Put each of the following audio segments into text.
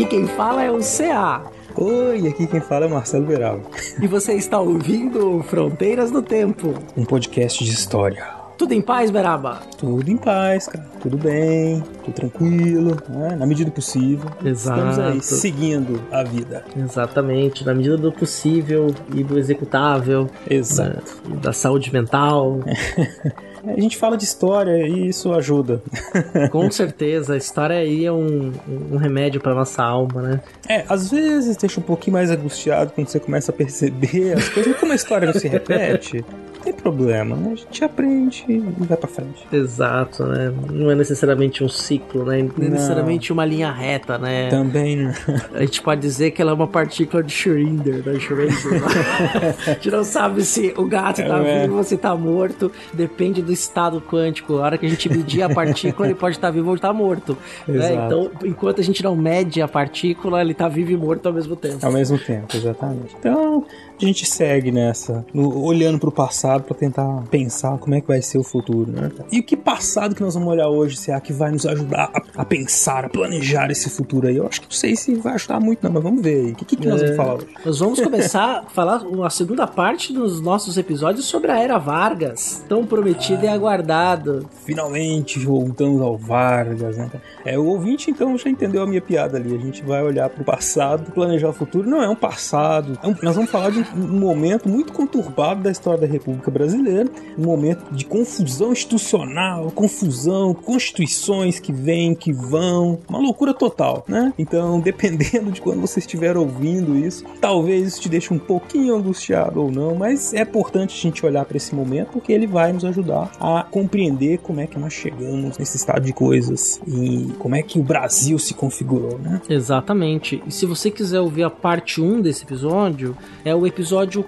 Aqui quem fala é o CA. Oi, aqui quem fala é o Marcelo Verão. E você está ouvindo Fronteiras no Tempo. Um podcast de história. Tudo em paz, Beraba? Tudo em paz, cara. Tudo bem, tudo tranquilo, né? na medida do possível. Exato. Estamos aí, seguindo a vida. Exatamente, na medida do possível e do executável. Exato. Da, da saúde mental. A gente fala de história e isso ajuda. Com certeza, a história aí é um, um remédio para nossa alma, né? É, às vezes deixa um pouquinho mais angustiado quando você começa a perceber as coisas. Como a história não se repete, tem problema, né? A gente aprende e vai pra frente. Exato, né? Não é necessariamente um ciclo, né? Não é Não. necessariamente uma linha reta, né? Também, né? A gente pode dizer que ela é uma partícula de Schrödinger, né? Schrödinger. a gente não sabe se o gato tá É. vivo ou se tá morto. Depende do estado quântico. A hora que a gente medir a partícula, ele pode estar vivo ou estar morto. né? Então, enquanto a gente não mede a partícula, ele tá vivo e morto ao mesmo tempo. Ao mesmo tempo, exatamente. Então, a gente segue nessa, no- olhando pro passado pra tentar pensar como é que vai ser o futuro, né? E o que passado que nós vamos olhar hoje, será que vai nos ajudar a, a pensar, a planejar esse futuro aí? Eu acho que não sei se vai ajudar muito não, mas vamos ver aí. O que, que, que nós É. vamos falar hoje? Nós vamos começar a falar a segunda parte dos nossos episódios sobre a Era Vargas. Tão prometido e aguardado. Finalmente voltamos ao Vargas, né? É, o ouvinte então já entendeu a minha piada ali. A gente vai olhar pro passado, planejar o futuro. Não é um passado. é um- nós vamos falar de um momento muito conturbado da história da República Brasileira. Um momento de confusão institucional, confusão, constituições que vêm, que vão. Uma loucura total, né? Então, dependendo de quando você estiver ouvindo isso, talvez isso te deixe um pouquinho angustiado ou não, mas é importante a gente olhar para esse momento porque ele vai nos ajudar a compreender como é que nós chegamos nesse estado de coisas e como é que o Brasil se configurou, né? Exatamente. E se você quiser ouvir a parte 1 desse episódio, é o episódio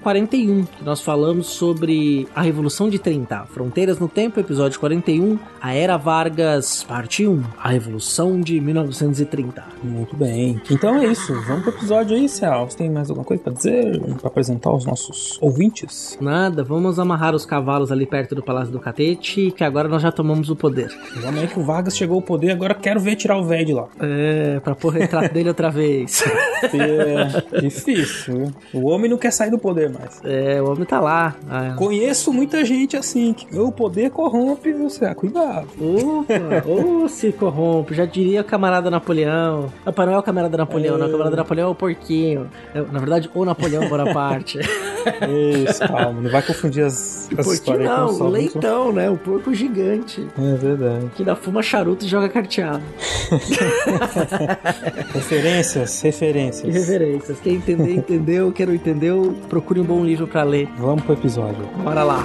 41, que nós falamos sobre a Revolução de 30. Fronteiras no Tempo, episódio 41, a Era Vargas, parte 1, a Revolução de 1930. Muito bem. Então é isso. Vamos pro episódio aí, Cial. Você tem mais alguma coisa para dizer? Para apresentar os nossos ouvintes? Nada, vamos amarrar os cavalos ali perto do Palácio do Catete, que agora nós já tomamos o poder. Vamos aí que o Vargas chegou ao poder, agora quero ver tirar o velho de lá. É, pra pôr retrato dele outra vez. É difícil? O homem não quer sair do poder mais. É, o homem tá lá. Ah, Conheço muita gente assim, que o poder corrompe, você. Cuidado. Opa, ou se corrompe, já diria o camarada Napoleão. Opa, não é o camarada Napoleão, não. O camarada Napoleão é o porquinho. É, na verdade, o Napoleão Bonaparte. Isso, calma. Não vai confundir as, as porquinho histórias não, o leitão, né? O porco gigante. É verdade. Que ainda fuma charuto e joga carteado. Referências, referências. Referências. Quem entender, entendeu. Quem não entendeu, procure um bom livro pra ler. Vamos pro episódio. Bora lá.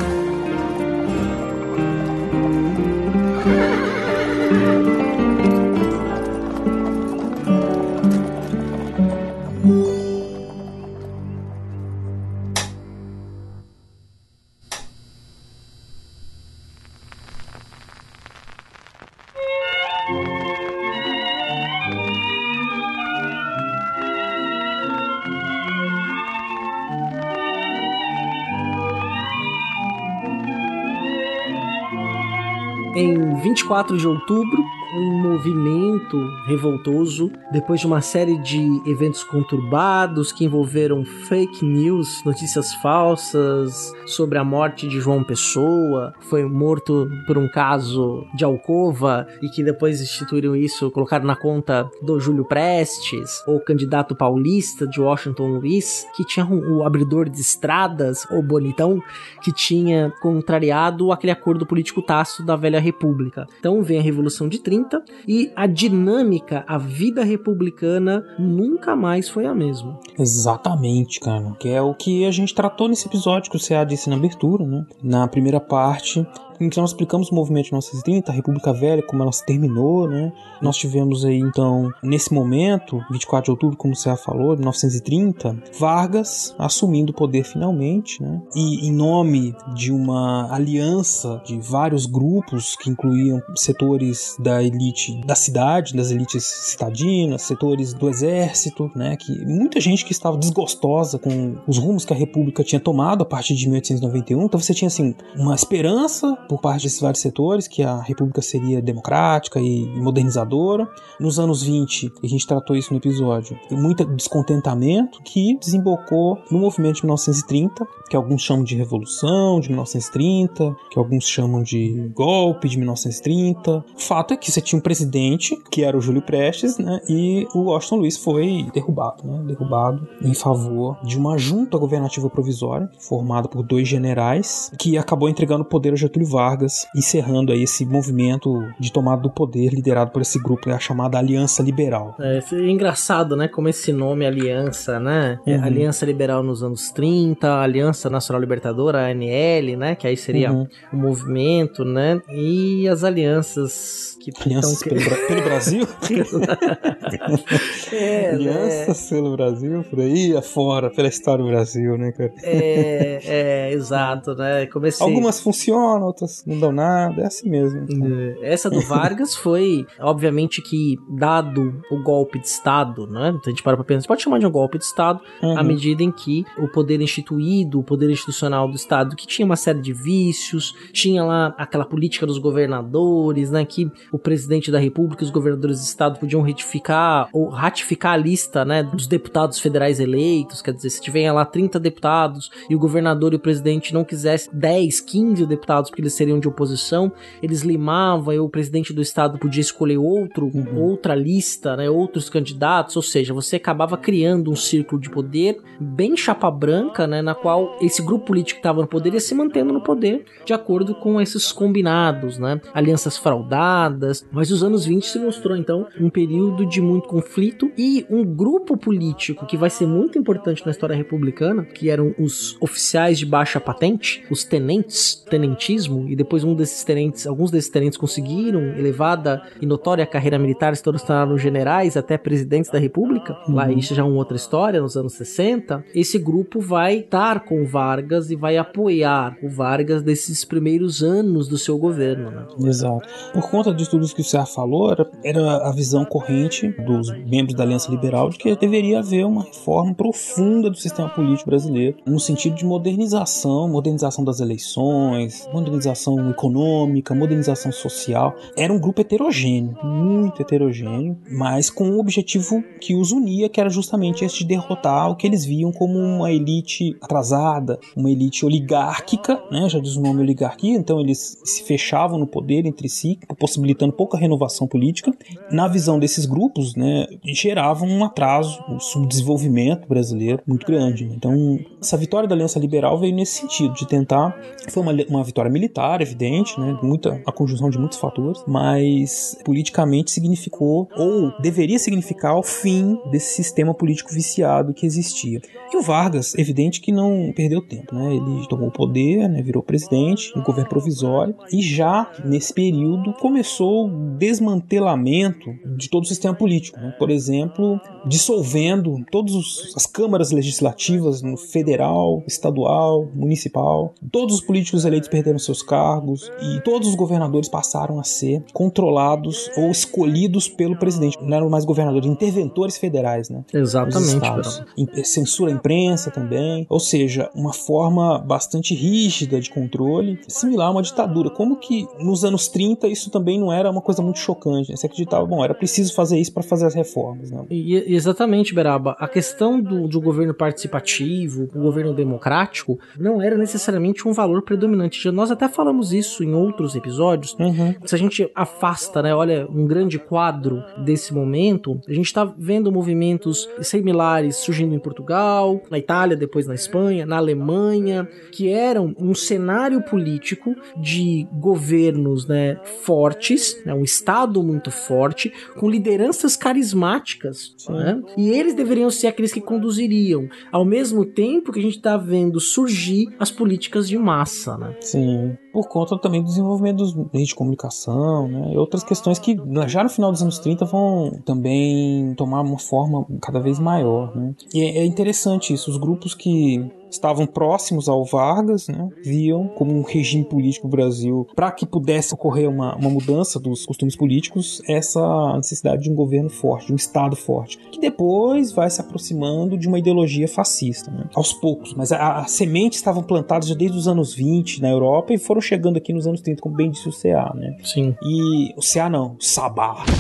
Em 24 de outubro, um movimento revoltoso, depois de uma série de eventos conturbados que envolveram fake news, notícias falsas sobre a morte de João Pessoa, foi morto por um caso de alcova e que depois instituíram isso, colocaram na conta do Júlio Prestes, o candidato paulista de Washington Luiz, que tinha um- o abridor de estradas, o bonitão, que tinha contrariado aquele acordo político tácito da velha república. Então vem a Revolução de 30 e a dinâmica, a vida republicana nunca mais foi a mesma. Exatamente, cara. Que é o que a gente tratou nesse episódio que o CA disse na abertura, né? Na primeira parte, que nós explicamos o movimento de 1930, a República Velha, como ela se terminou, né? Nós tivemos aí, então, nesse momento, 24 de outubro, como você já falou, de 1930, Vargas assumindo o poder finalmente, né? E em nome de uma aliança de vários grupos que incluíam setores da elite da cidade, das elites citadinas, setores do exército, né? Que muita gente que estava desgostosa com os rumos que a República tinha tomado a partir de 1891. Então você tinha assim uma esperança por parte desses vários setores que a República seria democrática e modernizadora. Nos anos 20, a gente tratou isso no episódio, muito descontentamento que desembocou no movimento de 1930, que alguns chamam de revolução de 1930, que alguns chamam de golpe de 1930. O fato é que você tinha um presidente que era o Júlio Prestes, né? E o Washington Luiz foi derrubado, né? Derrubado em favor de uma junta governativa provisória formada por dois generais que acabou entregando o poder a Getúlio Vargas, encerrando aí esse movimento de tomada do poder liderado por esse grupo, a chamada Aliança Liberal. É, é engraçado, né? Como esse nome Aliança, né? Uhum. Aliança Liberal nos anos 30, Aliança Nacional Libertadora, ANL, né? Que aí seria uhum. o movimento, né? E as alianças que Alianças pelo, pelo, Brasil? é, Alianças né? pelo Brasil, por aí afora, pela história do Brasil, né, cara? É, é exato, né? Comecei... Algumas funcionam, outras não dão nada, é assim mesmo. Então. Essa do Vargas foi, obviamente, que dado o golpe de Estado, né? Então a gente para pra pensar, pode chamar de um golpe de Estado, uhum. à medida em que o poder instituído, o poder institucional do Estado, que tinha uma série de vícios, tinha lá aquela política dos governadores, né? Que o presidente da República e os governadores de estado podiam retificar ou ratificar a lista, né, dos deputados federais eleitos, quer dizer, se tiver lá 30 deputados e o governador e o presidente não quisessem 10, 15 deputados porque eles seriam de oposição, eles limavam e o presidente do estado podia escolher outro, uhum. outra lista, né, outros candidatos, ou seja, você acabava criando um círculo de poder bem chapa branca, né, na qual esse grupo político que estava no poder ia se mantendo no poder de acordo com esses combinados, né, alianças fraudadas, mas os anos 20 se mostrou então um período de muito conflito e um grupo político que vai ser muito importante na história republicana, que eram os oficiais de baixa patente, os tenentes, tenentismo, e depois um desses tenentes, alguns desses tenentes conseguiram elevada e notória carreira militar, se tornaram generais até presidentes da república. Uhum. Lá isso já é uma outra história, nos anos 60. Esse grupo vai estar com Vargas e vai apoiar o Vargas desses primeiros anos do seu governo. Né? Exato. Por conta disso tudo que o Serra falou era, era a visão corrente dos membros da Aliança Liberal de que deveria haver uma reforma profunda do sistema político brasileiro, no sentido de modernização, modernização das eleições, modernização econômica, modernização social. Era um grupo heterogêneo, muito heterogêneo, mas com um objetivo que os unia, que era justamente esse de derrotar o que eles viam como uma elite atrasada, uma elite oligárquica, né? já diz o nome oligarquia, então eles se fechavam no poder entre si, possibilitando pouca renovação política. Na visão desses grupos, né, geravam um atraso, um subdesenvolvimento brasileiro muito grande. Né? Então, essa vitória da Aliança Liberal veio nesse sentido, de tentar. Foi uma, uma vitória militar, evidente, né, muita, a conjunção de muitos fatores, mas politicamente significou, ou deveria significar, o fim desse sistema político viciado que existia. E o Vargas, evidente que não perdeu tempo, né? Ele tomou o poder, né, virou presidente, no governo provisório, e já nesse período começou desmantelamento de todo o sistema político. Né? Por exemplo, dissolvendo todas as câmaras legislativas no federal, estadual, municipal. Todos os políticos eleitos perderam seus cargos e todos os governadores passaram a ser controlados ou escolhidos pelo presidente. Não eram mais governadores, interventores federais, né? Exatamente. Censura à imprensa também. Ou seja, uma forma bastante rígida de controle, similar a uma ditadura. Como que nos anos 30 isso também não era era uma coisa muito chocante. Né? Você acreditava, bom, era preciso fazer isso para fazer as reformas. Né? E, exatamente, Beraba. A questão do, do governo participativo, o governo democrático, não era necessariamente um valor predominante. Nós até falamos isso em outros episódios. Uhum. Se a gente afasta, né, olha, um grande quadro desse momento, a gente está vendo movimentos similares surgindo em Portugal, na Itália, depois na Espanha, na Alemanha, que eram um cenário político de governos né, fortes né, um Estado muito forte, com lideranças carismáticas, né, e eles deveriam ser aqueles que conduziriam. Ao mesmo tempo tempo que a gente tá vendo surgir as políticas de massa, né? Sim, por conta também do desenvolvimento dos meios de comunicação, né? E outras questões que já no final dos anos 30 vão também tomar uma forma cada vez maior, né? E é interessante isso, os grupos que estavam próximos ao Vargas, né, viam como um regime político do Brasil, para que pudesse ocorrer uma, uma mudança dos costumes políticos, essa necessidade de um governo forte, de um Estado forte, que depois vai se aproximando de uma ideologia fascista, né, aos poucos. Mas as sementes estavam plantadas já desde os anos 20 na Europa e foram chegando aqui nos anos 30, como bem disse o CA, né? Sim. E o CA não, o Sabá.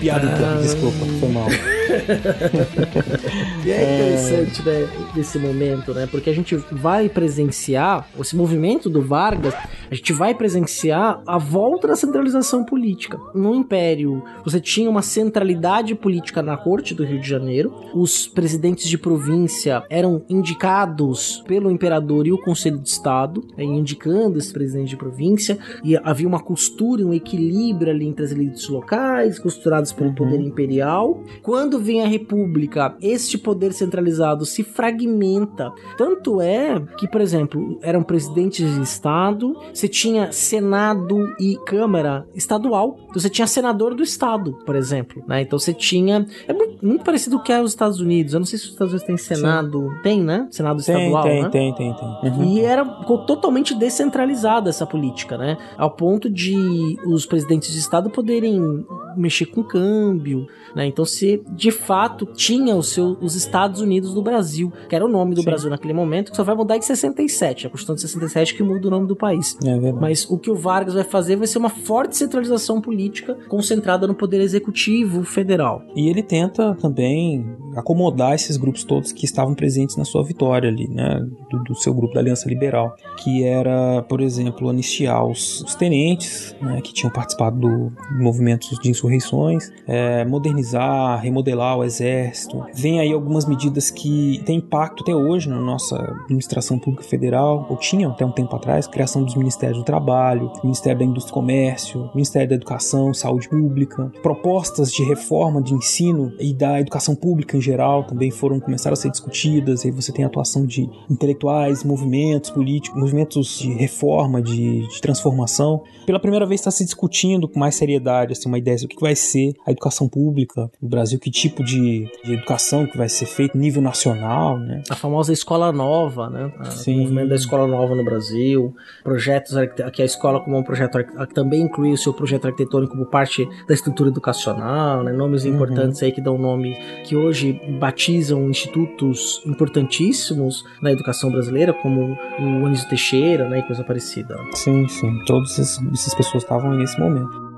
Piada, então, desculpa, foi mal. e é interessante, né, esse momento, né? Porque a gente vai presenciar esse movimento do Vargas, a gente vai presenciar a volta da centralização política. No Império, você tinha uma centralidade política na corte do Rio de Janeiro. Os presidentes de província eram indicados pelo imperador e o Conselho de Estado, né, indicando esse presidente de província, e havia uma costura, um equilíbrio ali entre as elites locais, costuradas pelo poder imperial. Quando vem a república, este poder centralizado se fragmenta. Tanto é que, por exemplo, eram presidentes de estado, você tinha senado e câmara estadual. Então você tinha senador do estado, por exemplo, né? Então você tinha é muito, muito parecido com o que é os Estados Unidos. Eu não sei se os Estados Unidos têm senado, Sim. tem, né? Senado tem, estadual, tem, né? Tem, tem, tem. Uhum. E era totalmente descentralizada essa política, né? Ao ponto de os presidentes de estado poderem mexer com câmbio, né? Então se de fato tinha o seu, os Estados Unidos do Brasil, que era o nome do Sim. Brasil naquele momento, que só vai mudar em 67, a Constituição de 67 que muda o nome do país. É Mas o que o Vargas vai fazer vai ser uma forte centralização política concentrada no poder executivo federal. E ele tenta também acomodar esses grupos todos que estavam presentes na sua vitória ali, né, do, do seu grupo da Aliança Liberal, que era, por exemplo, anistiar os, os tenentes, né, que tinham participado do movimento de insurreições, é, modernizar, remodelar o exército. Vem aí algumas medidas que têm impacto até hoje na nossa administração pública federal, ou tinham até um tempo atrás, criação dos Ministérios do Trabalho, Ministério da Indústria e Comércio, Ministério da Educação, Saúde Pública, propostas de reforma de ensino e da educação pública em geral também foram começar a ser discutidas. Aí você tem a atuação de intelectuais, movimentos políticos, movimentos de reforma, de, de transformação. Pela primeira vez está se discutindo com mais seriedade assim, uma ideia que vai ser a educação pública no Brasil, que tipo de, de educação que vai ser feito nível nacional, né? A famosa escola nova, né? Sim. O movimento da escola nova no Brasil, projetos que a escola como um projeto também inclui o seu projeto arquitetônico como parte da estrutura educacional, né? Nomes uhum. importantes aí que dão nome que hoje batizam institutos importantíssimos na educação brasileira, como o Anísio Teixeira, né? E coisa parecida. Sim, sim. Todas essas pessoas estavam nesse momento.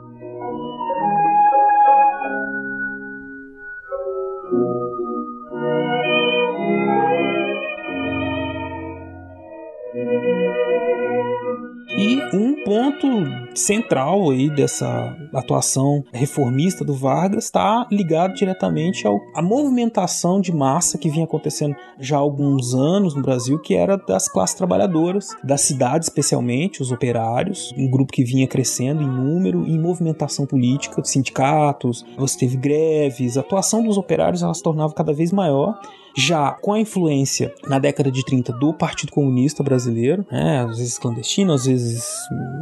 Ponto central aí dessa atuação reformista do Vargas está ligado diretamente ao, à movimentação de massa que vinha acontecendo já há alguns anos no Brasil, que era das classes trabalhadoras, da cidade especialmente, os operários, um grupo que vinha crescendo em número e em movimentação política, sindicatos, você teve greves, a atuação dos operários ela se tornava cada vez maior já com a influência na década de 30 do Partido Comunista Brasileiro, né, às vezes clandestino, às vezes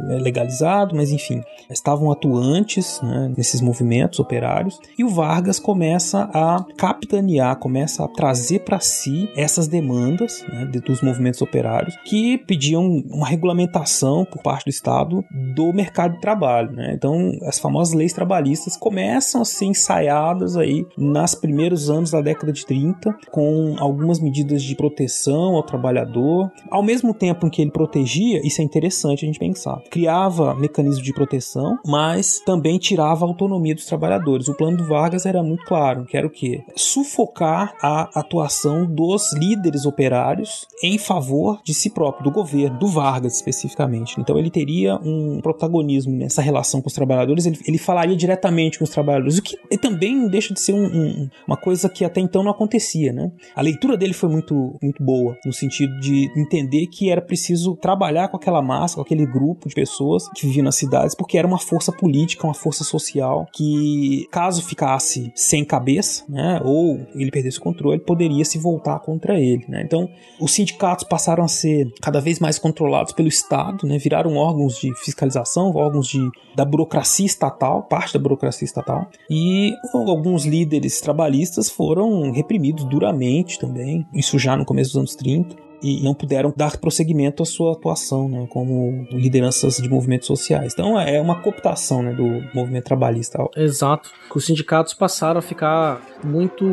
é, legalizado, mas enfim, estavam atuantes né, nesses movimentos operários e o Vargas começa a capitanear, começa a trazer para si essas demandas né, dos movimentos operários que pediam uma regulamentação por parte do Estado do mercado de trabalho. Né? Então, as famosas leis trabalhistas começam a ser ensaiadas aí nos primeiros anos da década de 30 com com algumas medidas de proteção ao trabalhador. Ao mesmo tempo em que ele protegia, isso é interessante a gente pensar, criava mecanismos de proteção, mas também tirava a autonomia dos trabalhadores. O plano do Vargas era muito claro, que era o quê? Sufocar a atuação dos líderes operários em favor de si próprio, do governo, do Vargas especificamente. Então ele teria um protagonismo nessa relação com os trabalhadores, ele, ele falaria diretamente com os trabalhadores, o que também deixa de ser um, um, uma coisa que até então não acontecia, né? A leitura dele foi muito, muito boa, no sentido de entender que era preciso trabalhar com aquela massa, com aquele grupo de pessoas que viviam nas cidades, porque era uma força política, uma força social que, caso ficasse sem cabeça, né, ou ele perdesse o controle, poderia se voltar contra ele. Né? Então, os sindicatos passaram a ser cada vez mais controlados pelo Estado, né, viraram órgãos de fiscalização, órgãos de, da burocracia estatal, parte da burocracia estatal, e alguns líderes trabalhistas foram reprimidos duramente também, isso já no começo dos anos 30 e não puderam dar prosseguimento à sua atuação né, como lideranças de movimentos sociais. Então é uma cooptação né, do movimento trabalhista. Exato. Os sindicatos passaram a ficar muito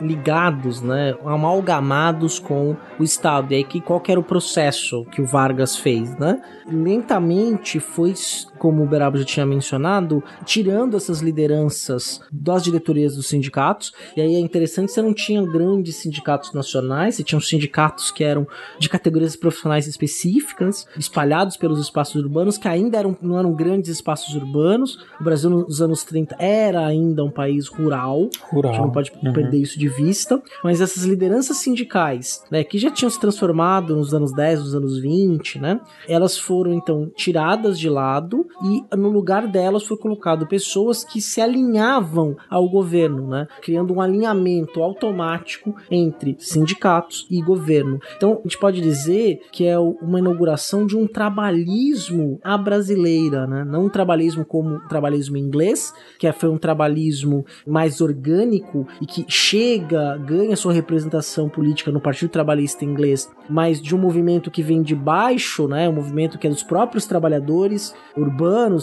ligados, né, amalgamados com o Estado. E aí que qual era o processo que o Vargas fez, né? Lentamente foi, como o Berabo já tinha mencionado, tirando essas lideranças das diretorias dos sindicatos. E aí é interessante, você não tinha grandes sindicatos nacionais, você tinha os sindicatos que eram de categorias profissionais específicas, espalhados pelos espaços urbanos, que ainda eram, não eram grandes espaços urbanos. O Brasil nos anos 30 era ainda um país rural. Rural. A gente não pode uhum. perder isso de vista. Mas essas lideranças sindicais, né, que já tinham se transformado nos anos 10, nos anos 20, né, elas foram então tiradas de lado e no lugar delas foi colocado pessoas que se alinhavam ao governo, né, criando um alinhamento automático entre sindicatos e governo. Então, a gente pode dizer que é uma inauguração de um trabalhismo à brasileira, né? Não um trabalhismo como o trabalhismo inglês, que foi um trabalhismo mais orgânico e que chega, ganha sua representação política no Partido Trabalhista Inglês, mas de um movimento que vem de baixo, né? Um movimento que é dos próprios trabalhadores urbanos,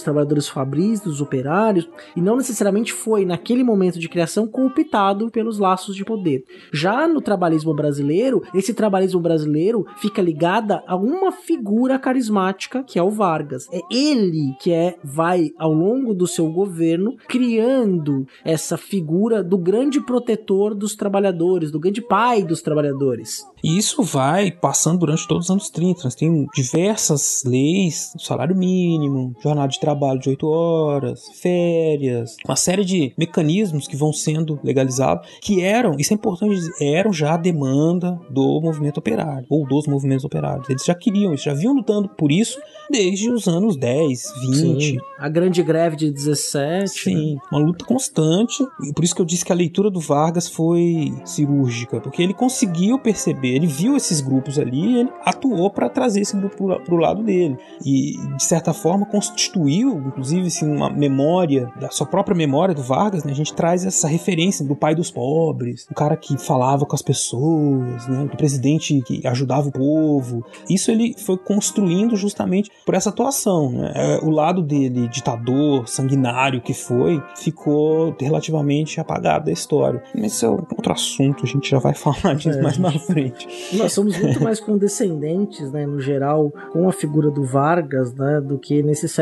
trabalhadores fabris, dos operários, e não necessariamente foi naquele momento de criação cooptado pelos laços de poder. Já no trabalhismo brasileiro, esse trabalhismo brasileiro brasileiro fica ligada a uma figura carismática que é o Vargas. É ele que é vai ao longo do seu governo criando essa figura do grande protetor dos trabalhadores, do grande pai dos trabalhadores. E isso vai passando durante todos os anos 30. Nós temos diversas leis, salário mínimo, jornada de trabalho de 8 horas, férias, uma série de mecanismos que vão sendo legalizados, que eram, isso é importante dizer, eram já a demanda do movimento operário, ou dos movimentos operários. Eles já queriam isso, já vinham lutando por isso desde os anos 10, 20. Sim, a grande greve de 17. Sim, né? uma luta constante. E por isso que eu disse que a leitura do Vargas foi cirúrgica, porque ele conseguiu perceber ele viu esses grupos ali ele atuou para trazer esse grupo para o lado dele. E, de certa forma, constituiu, inclusive, assim, uma memória, da sua própria memória do Vargas, né? A gente traz essa referência do pai dos pobres, o cara que falava com as pessoas, né? Do presidente que ajudava o povo. Isso ele foi construindo justamente por essa atuação, né? É, o lado dele, ditador, sanguinário que foi, ficou relativamente apagado da história. Mas isso é outro assunto, a gente já vai falar disso é. mais na frente. Nós somos muito mais condescendentes, né, no geral, com a figura do Vargas, né, do que necessariamente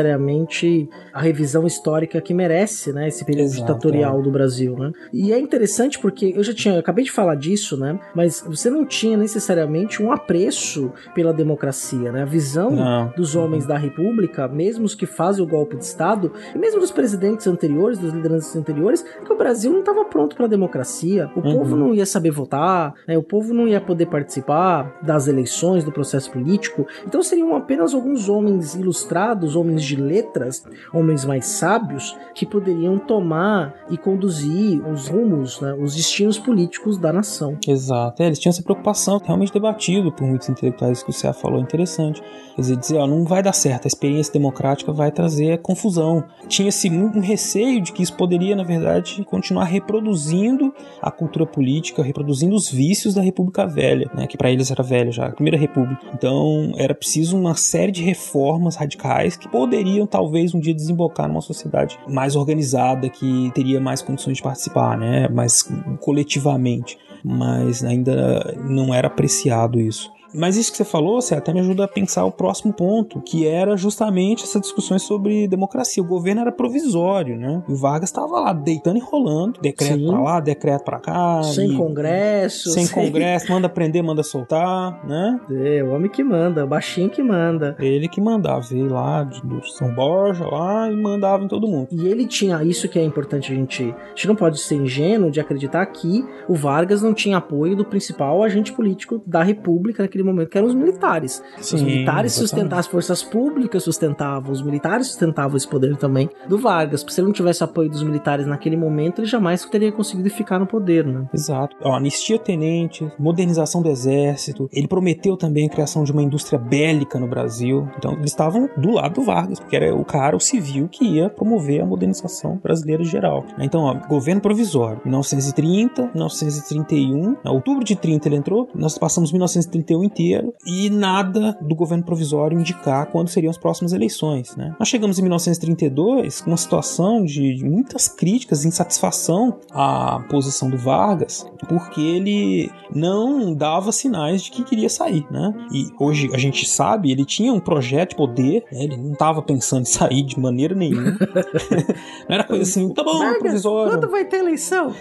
a revisão histórica que merece, né, esse período Exato, ditatorial é. do Brasil, né? E é interessante porque eu já tinha, eu acabei de falar disso, né, mas você não tinha necessariamente um apreço pela democracia, né? A visão não. dos homens da República, mesmo os que fazem o golpe de Estado, e mesmo dos presidentes anteriores, dos lideranças anteriores, que o Brasil não estava pronto para a democracia. O uhum. povo não ia saber votar, né? O povo não ia poder participar das eleições, do processo político. Então seriam apenas alguns homens ilustrados, homens de letras, homens mais sábios, que poderiam tomar e conduzir os rumos, né, os destinos políticos da nação. Exato. É, eles tinham essa preocupação, realmente debatido por muitos intelectuais que o Cé falou, interessante. Quer dizer, dizer, ó, não vai dar certo, a experiência democrática vai trazer confusão. Tinha-se um receio de que isso poderia, na verdade, continuar reproduzindo a cultura política, reproduzindo os vícios da República Velha velha, né, que para eles era velha já, a Primeira República. Então era preciso uma série de reformas radicais que poderiam talvez um dia desembocar numa sociedade mais organizada, que teria mais condições de participar, né, mais coletivamente. Mas ainda não era apreciado isso. Mas isso que você falou, você até me ajuda a pensar o próximo ponto, que era justamente essas discussões sobre democracia. O governo era provisório, né? E o Vargas estava lá deitando e rolando, decreto Sim. pra lá, decreto pra cá. Sem e- congresso. Sem congresso, manda prender, manda soltar, né? É, o homem que manda, o baixinho que manda. Ele que mandava, veio lá de- do São Borja lá e mandava em todo mundo. E ele tinha, isso que é importante a gente. A gente não pode ser ingênuo de acreditar que o Vargas não tinha apoio do principal agente político da República naquele momento, que eram os militares. os Sim, militares exatamente. sustentavam, as forças públicas sustentavam, os militares sustentavam esse poder também do Vargas. Se ele não tivesse apoio dos militares naquele momento, ele jamais teria conseguido ficar no poder, né? Exato. Ó, anistia tenente, modernização do exército. Ele prometeu também a criação de uma indústria bélica no Brasil. Então, eles estavam do lado do Vargas, porque era o cara, o civil, que ia promover a modernização brasileira em geral. Então, ó, governo provisório, 1930, 1931. Em outubro de 30 ele entrou, nós passamos 1931 inteiro e nada do governo provisório indicar quando seriam as próximas eleições, né? Nós chegamos em 1932 com uma situação de muitas críticas, insatisfação à posição do Vargas, porque ele não dava sinais de que queria sair, né? E hoje a gente sabe, ele tinha um projeto de poder, né? ele não estava pensando em sair de maneira nenhuma. não era coisa assim, tá bom, Vargas, provisório. quando vai ter eleição?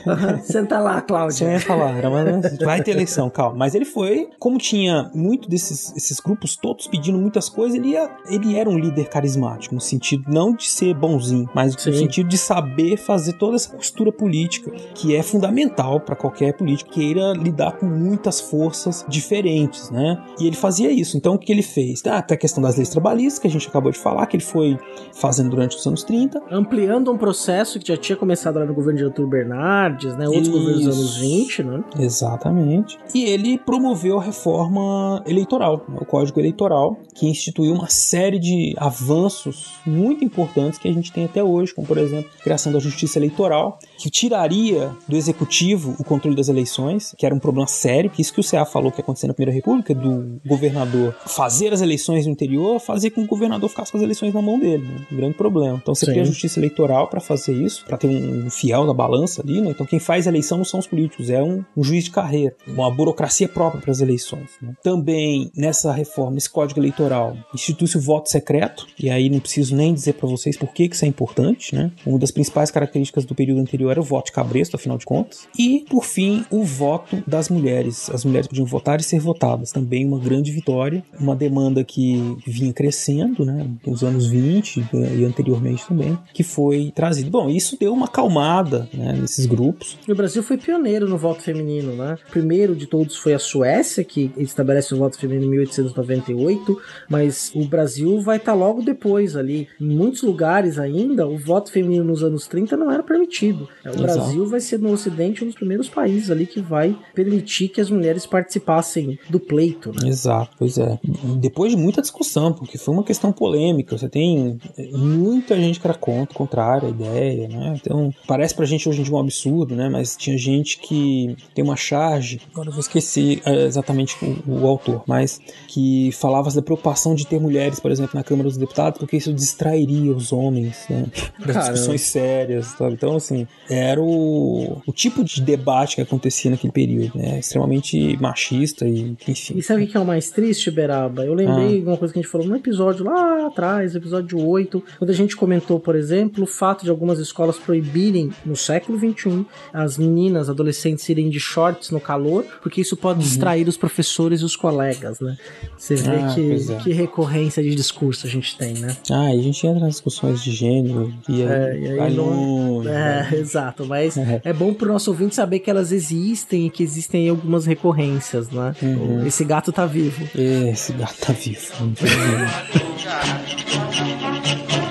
Senta lá, Cláudia. era uma- vai ter eleição, calma. Mas ele foi, como tinha muito desses esses grupos todos pedindo muitas coisas, ele, ia, ele era um líder carismático, no sentido não de ser bonzinho, mas Sim. no sentido de saber fazer toda essa costura política, que é fundamental para qualquer político que queira lidar com muitas forças diferentes, né? E ele fazia isso. Então, o que ele fez? Ah, tem a questão das leis trabalhistas, que a gente acabou de falar, que ele foi fazendo durante os anos 30, Ampliando um processo que já tinha começado lá no governo de Getúlio Bernardes, né? Outros Isso. governos dos anos 20, né? Exatamente. E ele promoveu a reforma eleitoral, né, o Código Eleitoral, que instituiu uma série de avanços muito importantes que a gente tem até hoje, como por exemplo, a criação da Justiça Eleitoral, que tiraria do executivo o controle das eleições, que era um problema sério, que isso que o CA falou que aconteceu na Primeira República, do governador fazer as eleições no interior, fazer com que o governador ficasse com as eleições na mão dele, né? um grande problema. Então você Sim. cria a Justiça Eleitoral para fazer isso, para ter um fiel da balança ali, né? Então quem faz a eleição não são os políticos, é um, um juiz de carreira, uma burocracia própria para as eleições. né? Também nessa reforma, esse Código Eleitoral, institui-se o voto secreto, e aí não preciso nem dizer para vocês por que que isso é importante, né? Uma das principais características do período anterior era o voto de cabresto, afinal de contas. E, por fim, o voto das mulheres. As mulheres podiam votar e ser votadas. Também uma grande vitória, uma demanda que vinha crescendo, né? Nos anos 20 e anteriormente também, que foi trazido. Bom, isso deu uma acalmada né, nesses grupos. E o Brasil foi pioneiro no voto feminino, né? Primeiro de todos foi a Suécia, que estabelece o voto feminino em 1898, mas o Brasil vai estar logo depois ali. Em muitos lugares ainda, o voto feminino nos anos 30 não era permitido. O Exato. Brasil vai ser no Ocidente um dos primeiros países ali que vai permitir que as mulheres participassem do pleito, né? Exato, pois é. Depois de muita discussão, porque foi uma questão polêmica, você tem muita gente que era contra, contrária à ideia, né? Então, parece pra gente hoje em dia um absurdo, né? Mas tinha gente que tem uma charge, agora eu vou esquecer eh, exatamente o, o autor, mas que falava da preocupação de ter mulheres, por exemplo, na Câmara dos Deputados, porque isso distrairia os homens, né? Das discussões sérias, sabe? Então, assim, era o, o tipo de debate que acontecia naquele período, né? Extremamente machista e, enfim. E sabe o que é o mais triste, Beraba? Eu lembrei de uma coisa que a gente falou no episódio lá atrás, episódio 8, quando a gente comentou, por exemplo, o fato de algumas escolas proibirem, no século XXI, as meninas, adolescentes irem de shorts no calor, porque isso pode distrair os professores e os colegas, né? Você vê Ah, que, é. que recorrência de discurso a gente tem, né? Ah, e a gente entra nas discussões de gênero e aí, É, e aí não-. É, vai- exato, mas É. é bom pro nosso ouvinte saber que elas existem e que existem algumas recorrências, né? Uhum. Esse gato tá vivo. Esse gato tá vivo.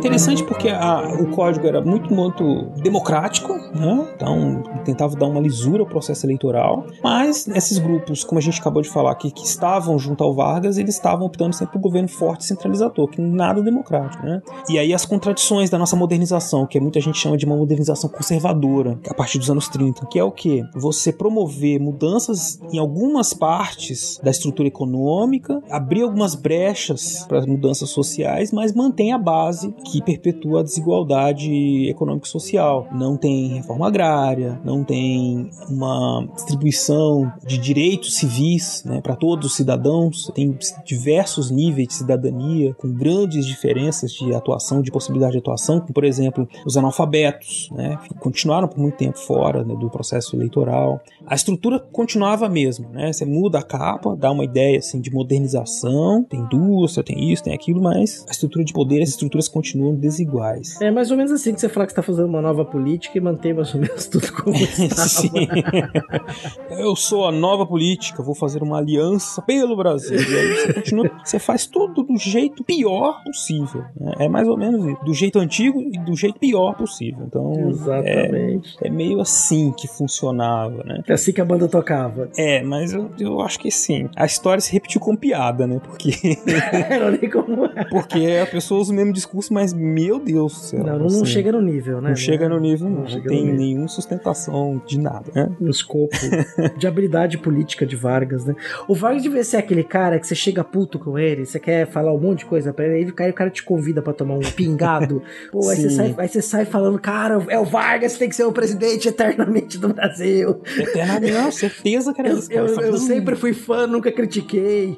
interessante porque a, o código era muito, muito democrático, né? então tentava dar uma lisura ao processo eleitoral, mas esses grupos, como a gente acabou de falar aqui, que estavam junto ao Vargas, eles estavam optando sempre por governo forte centralizador, que nada democrático. Né? E aí as contradições da nossa modernização, que muita gente chama de uma modernização conservadora, a partir dos anos 30, que é o que? Você promover mudanças em algumas partes da estrutura econômica, abrir algumas brechas para mudanças sociais, mas mantém a base que perpetua a desigualdade econômico-social. Não tem reforma agrária, não tem uma distribuição de direitos civis né, para todos os cidadãos, tem diversos níveis de cidadania, com grandes diferenças de atuação, de possibilidade de atuação, como por exemplo os analfabetos, né, continuaram por muito tempo fora né, do processo eleitoral. A estrutura continuava a mesma, né, você muda a capa, dá uma ideia assim, de modernização, tem indústria, tem isso, tem aquilo, mas a estrutura de poder, as estruturas continuam desiguais. É mais ou menos assim que você fala que está fazendo uma nova política e mantém mais ou menos tudo como estava. Sim. Eu sou a nova política, vou fazer uma aliança pelo Brasil. E aí você continua, você faz tudo do jeito pior possível. né? É mais ou menos isso. Do jeito antigo e do jeito pior possível. Então, Exatamente. É, é meio assim que funcionava, né? É assim que a banda tocava. É, mas eu, eu acho que sim. A história se repetiu com piada, né? Porque, Não nem como é. porque a pessoa usa o mesmo discurso, mas meu Deus do céu. Não, não, assim, chega no nível, né? Não chega no nível, não. Não, chega tem nenhuma sustentação de nada, né? no escopo de habilidade política de Vargas, né? O Vargas devia ser aquele cara que você chega puto com ele, você quer falar um monte de coisa pra ele, aí o cara, te convida pra tomar um pingado. Pô, aí você, sai, aí você sai falando, cara, é o Vargas, tem que ser o presidente eternamente do Brasil. Eternamente, não, certeza que era Eu, isso, cara. eu- eu fazendo- sempre fui fã, nunca critiquei.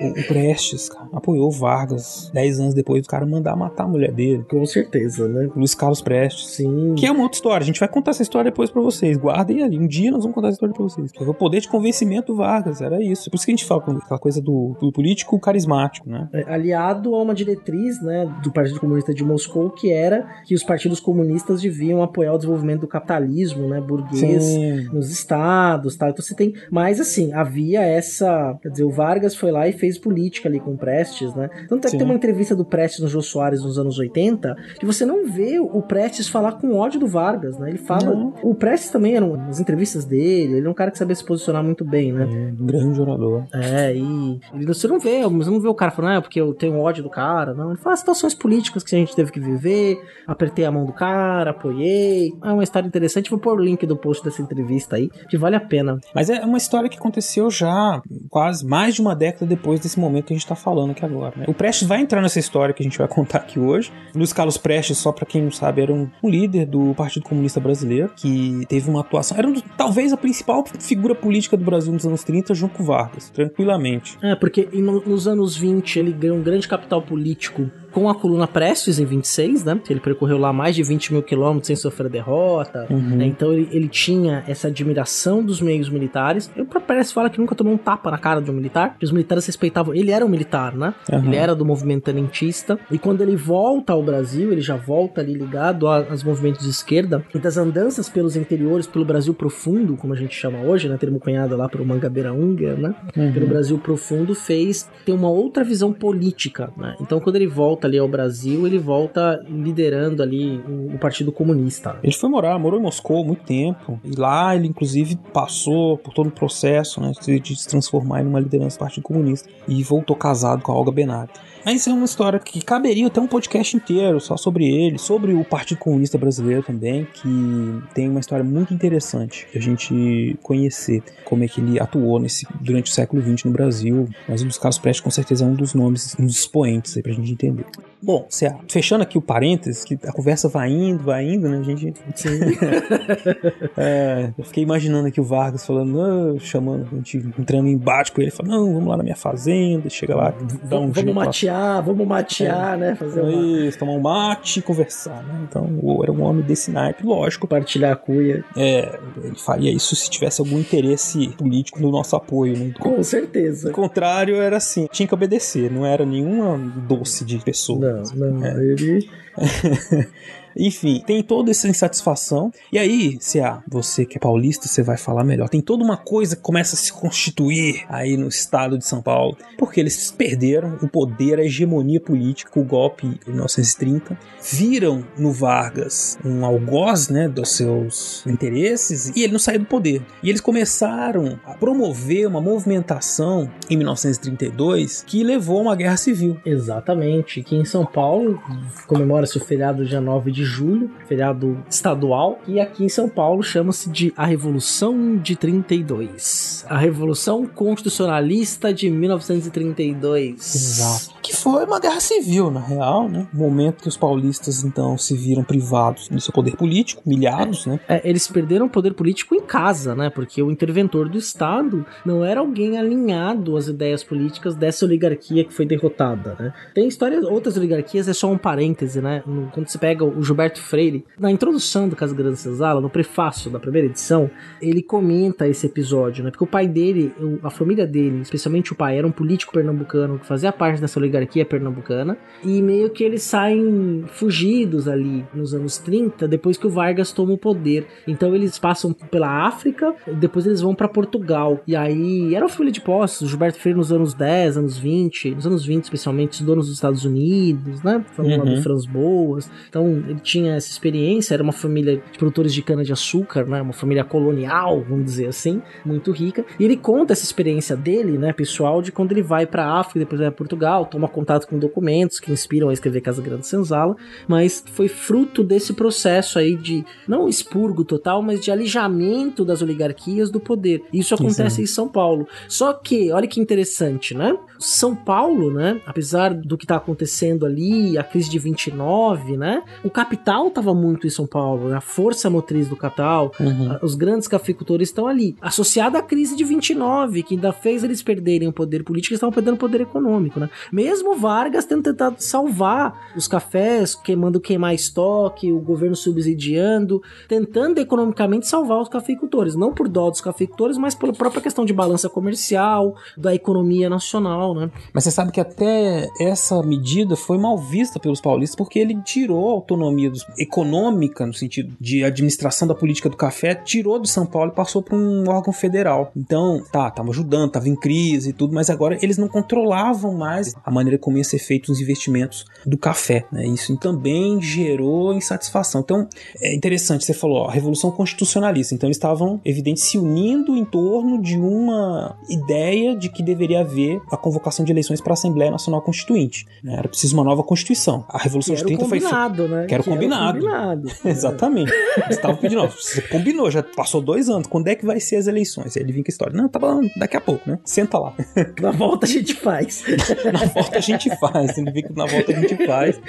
O, o Prestes, cara, apoiou o Vargas. Dez anos depois do cara mandar matar a mulher dele. Com certeza, né? Luiz Carlos Prestes. Sim. Que é uma outra história. A gente vai contar essa história depois pra vocês. Guardem ali. Um dia nós vamos contar essa história pra vocês. Foi o poder de convencimento do Vargas. Era isso. Por isso que a gente fala com aquela coisa do, do político carismático, né? É, aliado a uma diretriz né, do Partido Comunista de Moscou que era que os partidos comunistas deviam apoiar o desenvolvimento do capitalismo né, burguês Sim. nos estados, tal. Então você tem, mas assim, havia essa, quer dizer, o Vargas foi lá e fez política ali com o Prestes, né? Tanto é que Sim. tem uma entrevista do Prestes no Jô Soares nos anos 80, que você não vê o Prestes falar com ódio do Vargas, né? Ele fala, Não. o Prestes também eram as entrevistas dele, ele é um cara que sabia se posicionar muito bem, né? É, um grande orador. É, e e você não vê, você não vê o cara falando, ah, porque eu tenho ódio do cara, não. Ele fala situações políticas que a gente teve que viver, apertei a mão do cara, apoiei. É uma história interessante, vou pôr o link do post dessa entrevista aí, que vale a pena. Mas é uma história que aconteceu já quase mais de uma década depois desse momento que a gente tá falando aqui agora. Né? O Prestes vai entrar nessa história que a gente vai contar aqui hoje. Luiz Carlos Prestes, só pra quem não sabe, era um, líder do Partido Comunista Brasileiro que teve uma atuação. Era um talvez a principal figura política do Brasil nos anos 30, junto com Vargas, tranquilamente. É, porque nos anos 20 ele ganhou um grande capital político com a coluna Prestes em 26, né? Ele percorreu lá mais de 20 mil quilômetros sem sofrer derrota. Uhum. né? Então ele, ele tinha essa admiração dos meios militares. O próprio Prestes fala que nunca tomou um tapa na cara de um militar, que os militares respeitavam. Ele era um militar, né? Uhum. Ele era do movimento tenentista. E quando ele volta ao Brasil, ele já volta ali ligado aos movimentos de esquerda e das andanças pelos interiores, pelo Brasil profundo, como a gente chama hoje, né? Termo cunhado lá pro Mangabeira Unger, né? Pelo Brasil profundo, fez ter uma outra visão política, né? Então quando ele volta ali ao Brasil, ele volta liderando ali o, Partido Comunista. Ele foi morar, morou em Moscou muito tempo. E lá ele, inclusive, passou por todo o processo né, de, de se transformar em uma liderança do Partido Comunista. E voltou casado com a Olga Benário. Mas é uma história que caberia até um podcast inteiro só sobre ele, sobre o Partido Comunista Brasileiro também, que tem uma história muito interessante a gente conhecer como é que ele atuou nesse, durante o século XX no Brasil. Mas o Luiz Carlos Prestes com certeza é um dos nomes, um dos expoentes aí pra gente entender. Bom. Fechando aqui o parênteses, que a conversa vai indo, vai indo, né? A gente. É, eu fiquei imaginando aqui o Vargas falando, não, chamando, a gente entrando em embate com ele, falando, não, vamos lá na minha fazenda, chega lá, dá um vamos lá. matear, vamos matear, né? Fazer uma... Isso, tomar um mate e conversar, né? Então, o- era um homem desse naipe, lógico. Compartilhar a cuia. É, ele faria isso se tivesse algum interesse político no nosso apoio, né? Com O certeza. contrário era assim, tinha que obedecer, não era nenhuma doce de pessoa. Não, não, ele. Enfim, tem toda essa insatisfação. E aí, se ah, você que é paulista, você vai falar melhor. Tem toda uma coisa que começa a se constituir aí no estado de São Paulo, porque eles perderam o poder, a hegemonia política, o golpe em 1930, viram no Vargas um algoz, né, dos seus interesses e ele não saiu do poder. E eles começaram a promover uma movimentação em 1932 que levou a uma guerra civil. Exatamente. Aqui em São Paulo comemora-se o feriado dia 9 de julho, feriado estadual, e aqui em São Paulo chama-se de a Revolução de 32. A Revolução Constitucionalista de 1932. Exato. Que foi uma guerra civil, na real, né? Momento que os paulistas então se viram privados do seu poder político, humilhados, né? É, eles perderam o poder político em casa, né? Porque o interventor do Estado não era alguém alinhado às ideias políticas dessa oligarquia que foi derrotada, né? Tem histórias, outras oligarquias, é só um parêntese, né? Quando você pega o Gilberto Freire, na introdução do Casa Grande Senzala, no prefácio da primeira edição, ele comenta esse episódio, né? Porque o pai dele, a família dele, especialmente o pai, era um político pernambucano que fazia parte dessa oligarquia pernambucana e meio que eles saem fugidos ali nos anos 30, depois que o Vargas toma o poder. Então eles passam pela África, depois eles vão para Portugal. E aí era uma família de postos, Gilberto Freire nos anos 10, anos 20, nos anos 20 especialmente, estudou nos Estados Unidos, né? Falando uhum. lá do Franz Boas. Então ele tinha essa experiência, era uma família de produtores de cana-de-açúcar, né? Uma família colonial, vamos dizer assim, muito rica. E ele conta essa experiência dele, né, pessoal, de quando ele vai para África, depois vai para Portugal, toma contato com documentos que inspiram a escrever Casa Grande Senzala, mas foi fruto desse processo aí de não expurgo total, mas de alijamento das oligarquias do poder. Isso acontece Exato. em São Paulo. Só que, olha que interessante, né? São Paulo, né, apesar do que tá acontecendo ali, a crise de 29, né? O capital tava muito em São Paulo, né? a força motriz do capital, uhum. os grandes cafeicultores estão ali. Associada à crise de 29, que ainda fez eles perderem o poder político, eles estavam perdendo o poder econômico, né? Mesmo Vargas tendo tentado salvar os cafés, queimando queimar estoque, o governo subsidiando, tentando economicamente salvar os cafeicultores, não por dó dos cafeicultores, mas pela própria questão de balança comercial, da economia nacional, né? Mas você sabe que até essa medida foi mal vista pelos paulistas porque ele tirou a autonomia dos, econômica, no sentido de administração da política do café, tirou de São Paulo e passou para um órgão federal. Então, tá, tava ajudando, tava em crise e tudo, mas agora eles não controlavam mais a maneira como ia ser feitos os investimentos do café, né? Isso também gerou insatisfação. Então, é interessante, você falou, ó, a revolução constitucionalista. Então, eles estavam, evidente, se unindo em torno de uma ideia de que deveria haver a convocação de eleições para a Assembleia Nacional Constituinte. Né? Era preciso uma nova Constituição. A Revolução de 30 foi. Combinado, né? Que era combinado. combinado. Exatamente. Você estava pedindo, você combinou, já passou dois anos. Quando é que vai ser as eleições? Aí ele vinha com a história. Não, tava daqui a pouco, né? Senta lá. Na volta a gente faz. na volta a gente faz. Ele vinha que na volta a gente faz.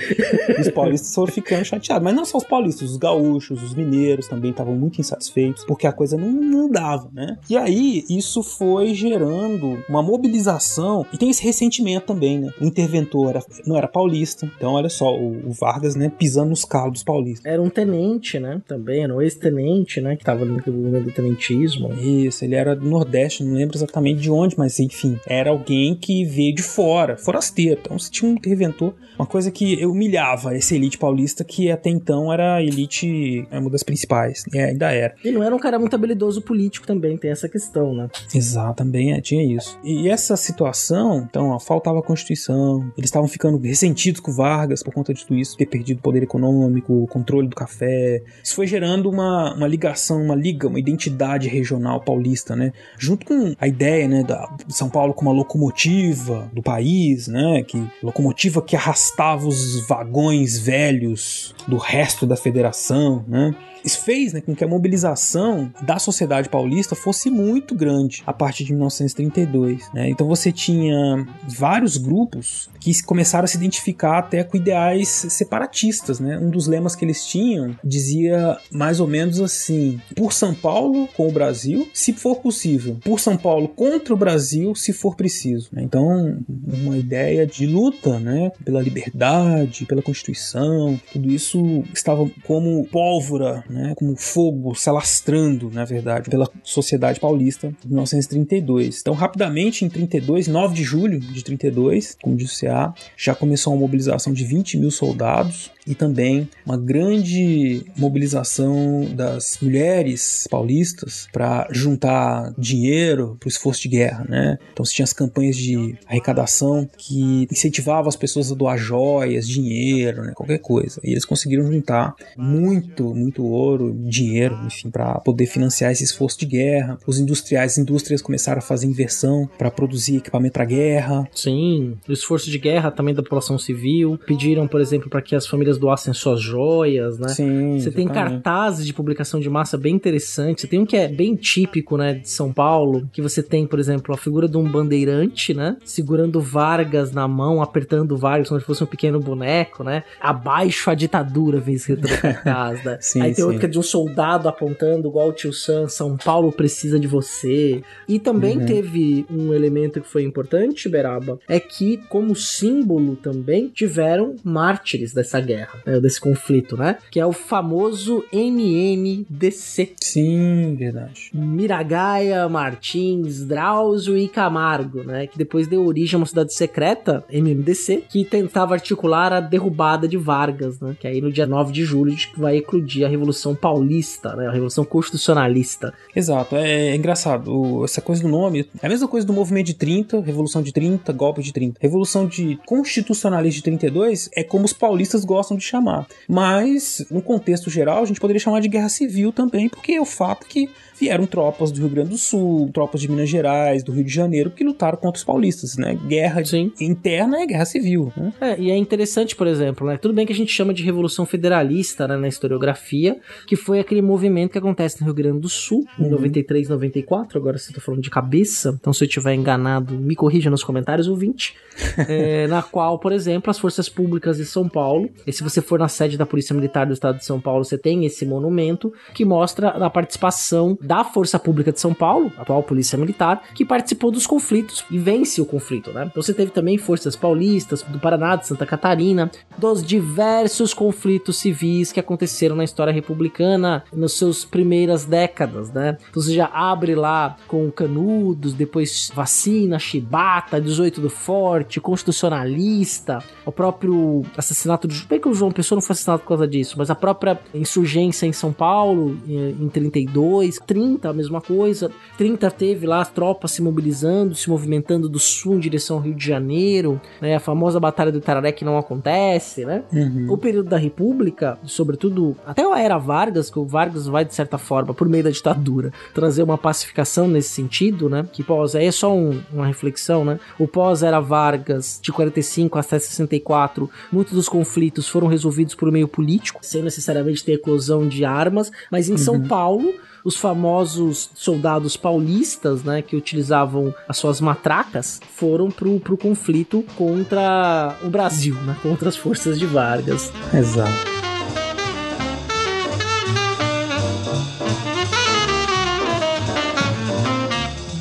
Os paulistas foram ficando chateados. Mas não só os paulistas, os gaúchos, os mineiros também estavam muito insatisfeitos, porque a coisa não, não dava, né? E aí, isso foi gerando uma mobilização. E tem esse ressentimento também, né? O interventor era, não era paulista. Então, olha só, o, o Vargas, né, pisando nos calos dos paulistas. Era um tenente, né? Também, era um ex-tenente, né? Que tava no movimento do tenentismo. Isso, ele era do Nordeste, não lembro exatamente de onde, mas enfim, era alguém que veio de fora, forasteiro. Então, se tinha um interventor, uma coisa que humilhava essa elite paulista, que até então era a elite, é uma das principais, e ainda era. E não era um cara muito habilidoso político também, tem essa questão, né? Exato, também é, tinha isso. E essa situação, então, ó, faltava a Constituição, eles estavam ficando ressentidos com Vargas por conta de tudo isso, ter perdido o poder econômico, o controle do café. Isso foi gerando uma, uma ligação, uma liga, uma identidade regional paulista, né? Junto com a ideia, né, da, São Paulo como uma locomotiva do país, né? Que locomotiva que arrastava os vagões velhos do resto da federação, né? Fez né, com que a mobilização da sociedade paulista fosse muito grande a partir de 1932. Né? Então você tinha vários grupos que começaram a se identificar até com ideais separatistas. Né? Um dos lemas que eles tinham dizia mais ou menos assim: por São Paulo com o Brasil, se for possível, por São Paulo contra o Brasil, se for preciso. Né? Então, uma ideia de luta né, pela liberdade, pela Constituição, tudo isso estava como pólvora né, como fogo se alastrando, na verdade, pela sociedade paulista em 1932. Então, rapidamente, em 32, 9 de julho de 32, como disse o CA, já começou uma mobilização de 20 mil soldados e também uma grande mobilização das mulheres paulistas para juntar dinheiro para o esforço de guerra, né? Então se tinha as campanhas de arrecadação que incentivavam as pessoas a doar joias, dinheiro, né? qualquer coisa. E eles conseguiram juntar muito, muito ouro, dinheiro, enfim, para poder financiar esse esforço de guerra. Os industriais, as indústrias começaram a fazer inversão para produzir equipamento para guerra. Sim, o esforço de guerra também da população civil. Pediram, por exemplo, para que as famílias doassem suas joias, né? Sim, Você tem cartazes de publicação de massa bem interessantes. Você tem um que é bem típico, né, de São Paulo, que você tem, por exemplo, a figura de um bandeirante, né, segurando Vargas na mão, apertando Vargas como se fosse um pequeno boneco, né? Abaixo a ditadura, vem escrito no cartaz, né? Sim, Aí tem sim. Que é de um soldado apontando igual o tio Sam, São Paulo precisa de você. E também Uhum. teve um elemento que foi importante, Beraba, é que como símbolo também tiveram mártires dessa guerra, né, desse conflito, né? Que é o famoso NNDC. Sim, verdade. Miragaia, Martins, Drauzio e Camargo, né? Que depois deu origem a uma cidade secreta, MMDC, que tentava articular a derrubada de Vargas, né? Que aí no dia 9 de julho vai eclodir a Revolução Paulista, né? A Revolução Constitucionalista. Exato, é, é engraçado. O- essa coisa do nome é a mesma coisa do movimento de 30, Revolução de 30, golpe de 30. Revolução de constitucionalista de 32 é como os paulistas gostam de chamar. Mas, no contexto geral, a gente poderia chamar de guerra civil também, porque é o fato que vieram tropas do Rio Grande do Sul, tropas de Minas Gerais, do Rio de Janeiro, que lutaram contra os paulistas, né? Guerra Sim. interna é guerra civil, né? É, e é interessante, por exemplo, né? Tudo bem que a gente chama de Revolução Federalista né, na historiografia, que foi aquele movimento que acontece no Rio Grande do Sul, em 93, 94. Agora você tá falando de cabeça, então se eu estiver enganado, me corrija nos comentários, ouvinte. É, na qual, por exemplo, as forças públicas de São Paulo, e se você for na sede da Polícia Militar do Estado de São Paulo, você tem esse monumento que mostra a participação da Força Pública de São Paulo, atual Polícia Militar, que participou dos conflitos e vence o conflito, né? Então você teve também forças paulistas do Paraná, de Santa Catarina, dos diversos conflitos civis que aconteceram na história republicana nas suas primeiras décadas, né? Então você já abre lá com Canudos, depois Vacina, Chibata, 18 do Forte, Constitucionalista, o próprio assassinato do... Bem que o João Pessoa não foi assassinado por causa disso, mas a própria insurgência em São Paulo em 32, 30 a mesma coisa, 30 teve lá as tropas se mobilizando, se movimentando do sul em direção ao Rio de Janeiro, né? A famosa Batalha do Itararé que não acontece, né? O período da República, sobretudo até a era Vargas, que o Vargas vai de certa forma, por meio da ditadura, trazer uma pacificação nesse sentido, né? Que pós, aí é só um- uma reflexão, né? O pós era Vargas, de 45 até 64, muitos dos conflitos foram resolvidos por meio político, sem necessariamente ter eclosão de armas, mas em São Paulo os famosos soldados paulistas, né, que utilizavam as suas matracas, foram pro, pro conflito contra o Brasil, né, contra as forças de Vargas. Exato.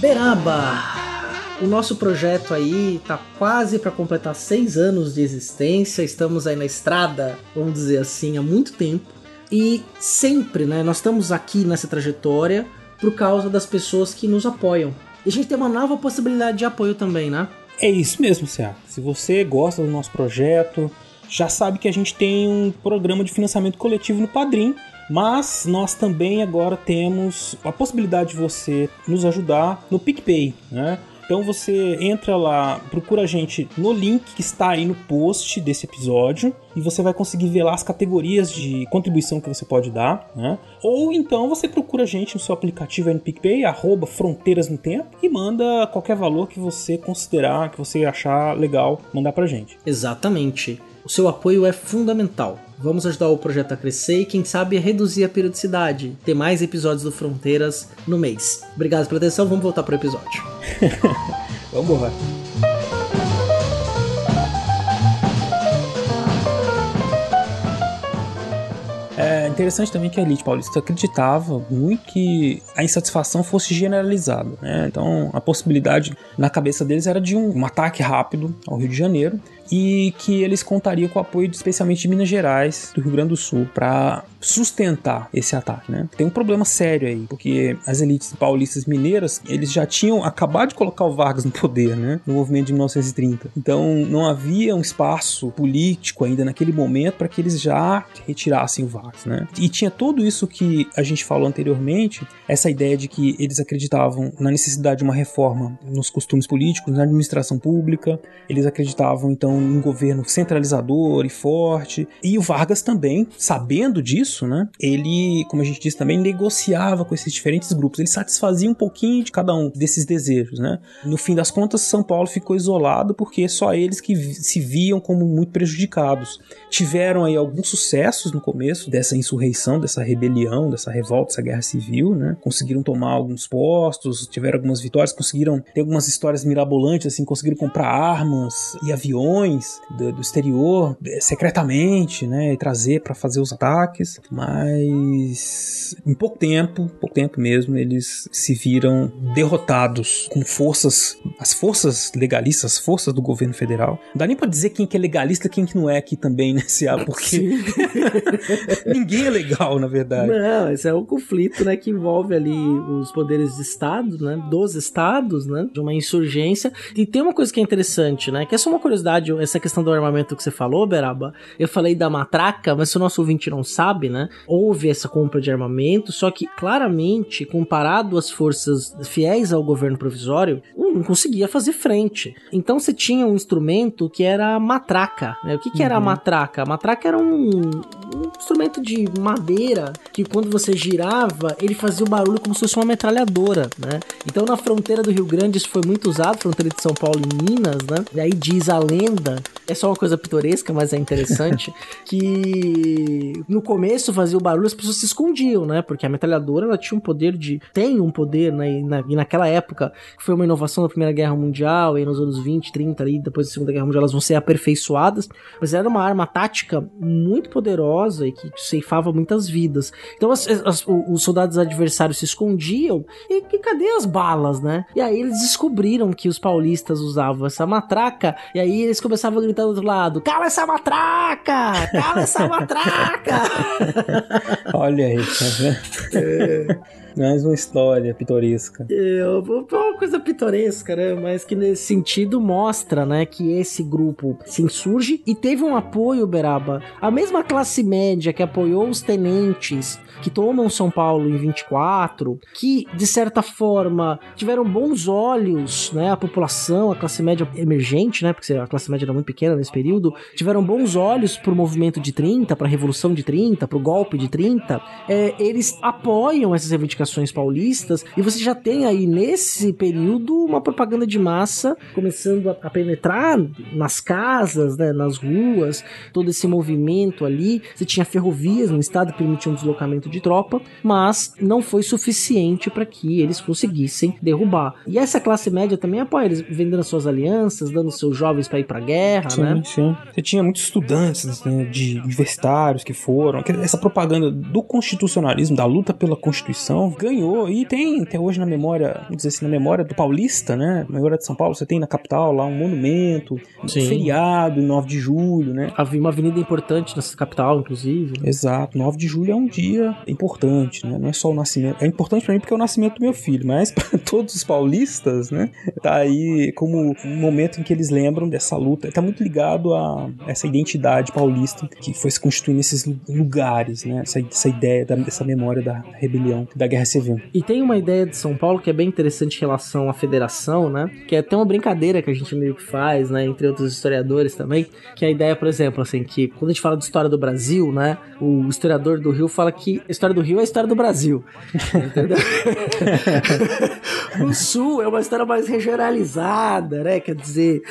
Beraba! O nosso projeto aí tá quase para completar seis anos de existência. Estamos aí na estrada, vamos dizer assim, há muito tempo. E sempre, né? Nós estamos aqui nessa trajetória por causa das pessoas que nos apoiam. E a gente tem uma nova possibilidade de apoio também, né? É isso mesmo, Cia. Se você gosta do nosso projeto, já sabe que a gente tem um programa de financiamento coletivo no Padrim, mas nós também agora temos a possibilidade de você nos ajudar no PicPay, né? Então você entra lá, procura a gente no link que está aí no post desse episódio e você vai conseguir ver lá as categorias de contribuição que você pode dar, né? Ou então você procura a gente no seu aplicativo no PicPay, arroba Fronteiras no Tempo, e manda qualquer valor que você considerar, que você achar legal mandar pra gente. Exatamente. O seu apoio é fundamental. Vamos ajudar o projeto a crescer e, quem sabe, reduzir a periodicidade, ter mais episódios do Fronteiras no mês. Obrigado pela atenção, vamos voltar pro episódio. Vamos lá. É interessante também que a elite paulista acreditava muito que a insatisfação fosse generalizada. Né? Então, a possibilidade na cabeça deles era de um, um ataque rápido ao Rio de Janeiro e que eles contariam com o apoio de, especialmente de Minas Gerais, do Rio Grande do Sul, para sustentar esse ataque, né? Tem um problema sério aí, porque as elites paulistas mineiras, eles já tinham acabado de colocar o Vargas no poder, né? No movimento de 1930. Então não havia um espaço político ainda naquele momento para que eles já retirassem o Vargas, né? E tinha tudo isso que a gente falou anteriormente, essa ideia de que eles acreditavam na necessidade de uma reforma nos costumes políticos, na administração pública, eles acreditavam então um governo centralizador e forte, e o Vargas também, sabendo disso, né? Ele, como a gente disse também, negociava com esses diferentes grupos, ele satisfazia um pouquinho de cada um desses desejos, né? No fim das contas, São Paulo ficou isolado porque só eles que se viam como muito prejudicados. Tiveram aí alguns sucessos no começo dessa insurreição, dessa rebelião, dessa revolta, dessa guerra civil, né? Conseguiram tomar alguns postos, tiveram algumas vitórias, conseguiram ter algumas histórias mirabolantes, assim, conseguiram comprar armas e aviões do, do exterior eh, secretamente, né? E trazer para fazer os ataques, mas em pouco tempo, pouco tempo mesmo, eles se viram derrotados com forças, as forças legalistas, as forças do governo federal. Não dá nem pra dizer quem que é legalista e quem que não é aqui também, né, Cia? Porque ninguém é legal, na verdade. Não, esse é o conflito, né, que envolve ali os poderes de Estado, né, dos estados, né, de uma insurgência. E tem uma coisa que é interessante, né, que é só uma curiosidade, essa questão do armamento que você falou, Beraba. Eu falei da matraca, mas se o nosso ouvinte não sabe, né, houve essa compra de armamento, só que claramente, comparado às forças fiéis ao governo provisório, não conseguia fazer frente. Então você tinha um instrumento que era a matraca. Né? O que, que uhum. era a uhum. matraca? A matraca era um, um, instrumento de madeira que quando você girava, ele fazia o barulho como se fosse uma metralhadora, né? Então na fronteira do Rio Grande isso foi muito usado, fronteira de São Paulo e Minas, né? E aí diz a lenda, é só uma coisa pitoresca, mas é interessante, que no começo fazia o barulho as pessoas se escondiam, né? Porque a metralhadora ela tinha um poder de... tem um poder, né? E, na, e naquela época foi uma inovação da Primeira Guerra Mundial, e nos anos 20, 30 ali, depois da Segunda Guerra Mundial, elas vão ser aperfeiçoadas, mas era uma arma tática muito poderosa e que ceifava muitas vidas. Então as, as, os soldados adversários se escondiam e, e cadê as balas, né? E aí eles descobriram que os paulistas usavam essa matraca, e aí eles começavam a gritar do outro lado: Cala essa matraca! Cala essa matraca! Olha aí, tá vendo? É. Mais uma história pitoresca. É, uma coisa pitoresca, né? Mas que nesse sentido mostra, né, que esse grupo se insurge e teve um apoio, Beraba. A mesma classe média que apoiou os tenentes que tomam São Paulo em 24, que de certa forma tiveram bons olhos, né? A população, a classe média emergente, né? Porque a classe média era muito pequena nesse período, tiveram bons olhos pro movimento de 30, pra Revolução de 30, pro golpe de 30. É, eles apoiam essas reivindicações paulistas e você já tem aí nesse período uma propaganda de massa começando a, a penetrar nas casas, né? Nas ruas, todo esse movimento ali. Você tinha ferrovias no estado que permitiam um deslocamento de tropa, mas não foi suficiente para que eles conseguissem derrubar. E essa classe média também apoia eles, vendendo suas alianças, dando seus jovens para ir para guerra, sim, né? Sim, Você tinha muitos estudantes né, de universitários que foram. Essa propaganda do constitucionalismo, da luta pela Constituição, ganhou e tem até hoje na memória, vamos dizer assim, na memória do paulista, né? Na memória de São Paulo, você tem na capital lá um monumento, um feriado, 9 de julho, né? Havia uma avenida importante nessa capital, inclusive. Né? Exato, 9 de julho é um dia importante, né? Não é só o nascimento. É importante para mim porque é o nascimento do meu filho, mas para todos os paulistas, né? Tá aí como um momento em que eles lembram dessa luta. Tá muito ligado a essa identidade paulista que foi se constituindo nesses lugares, né? Essa, essa ideia da, dessa memória da rebelião, da guerra civil. E tem uma ideia de São Paulo que é bem interessante em relação à federação, né? Que é até uma brincadeira que a gente meio que faz, né? Entre outros historiadores também, que é a ideia, por exemplo, assim, que quando a gente fala de história do Brasil, né? O historiador do Rio fala que a história do Rio é a história do Brasil. Entendeu? o Sul é uma história mais regionalizada, né? Quer dizer,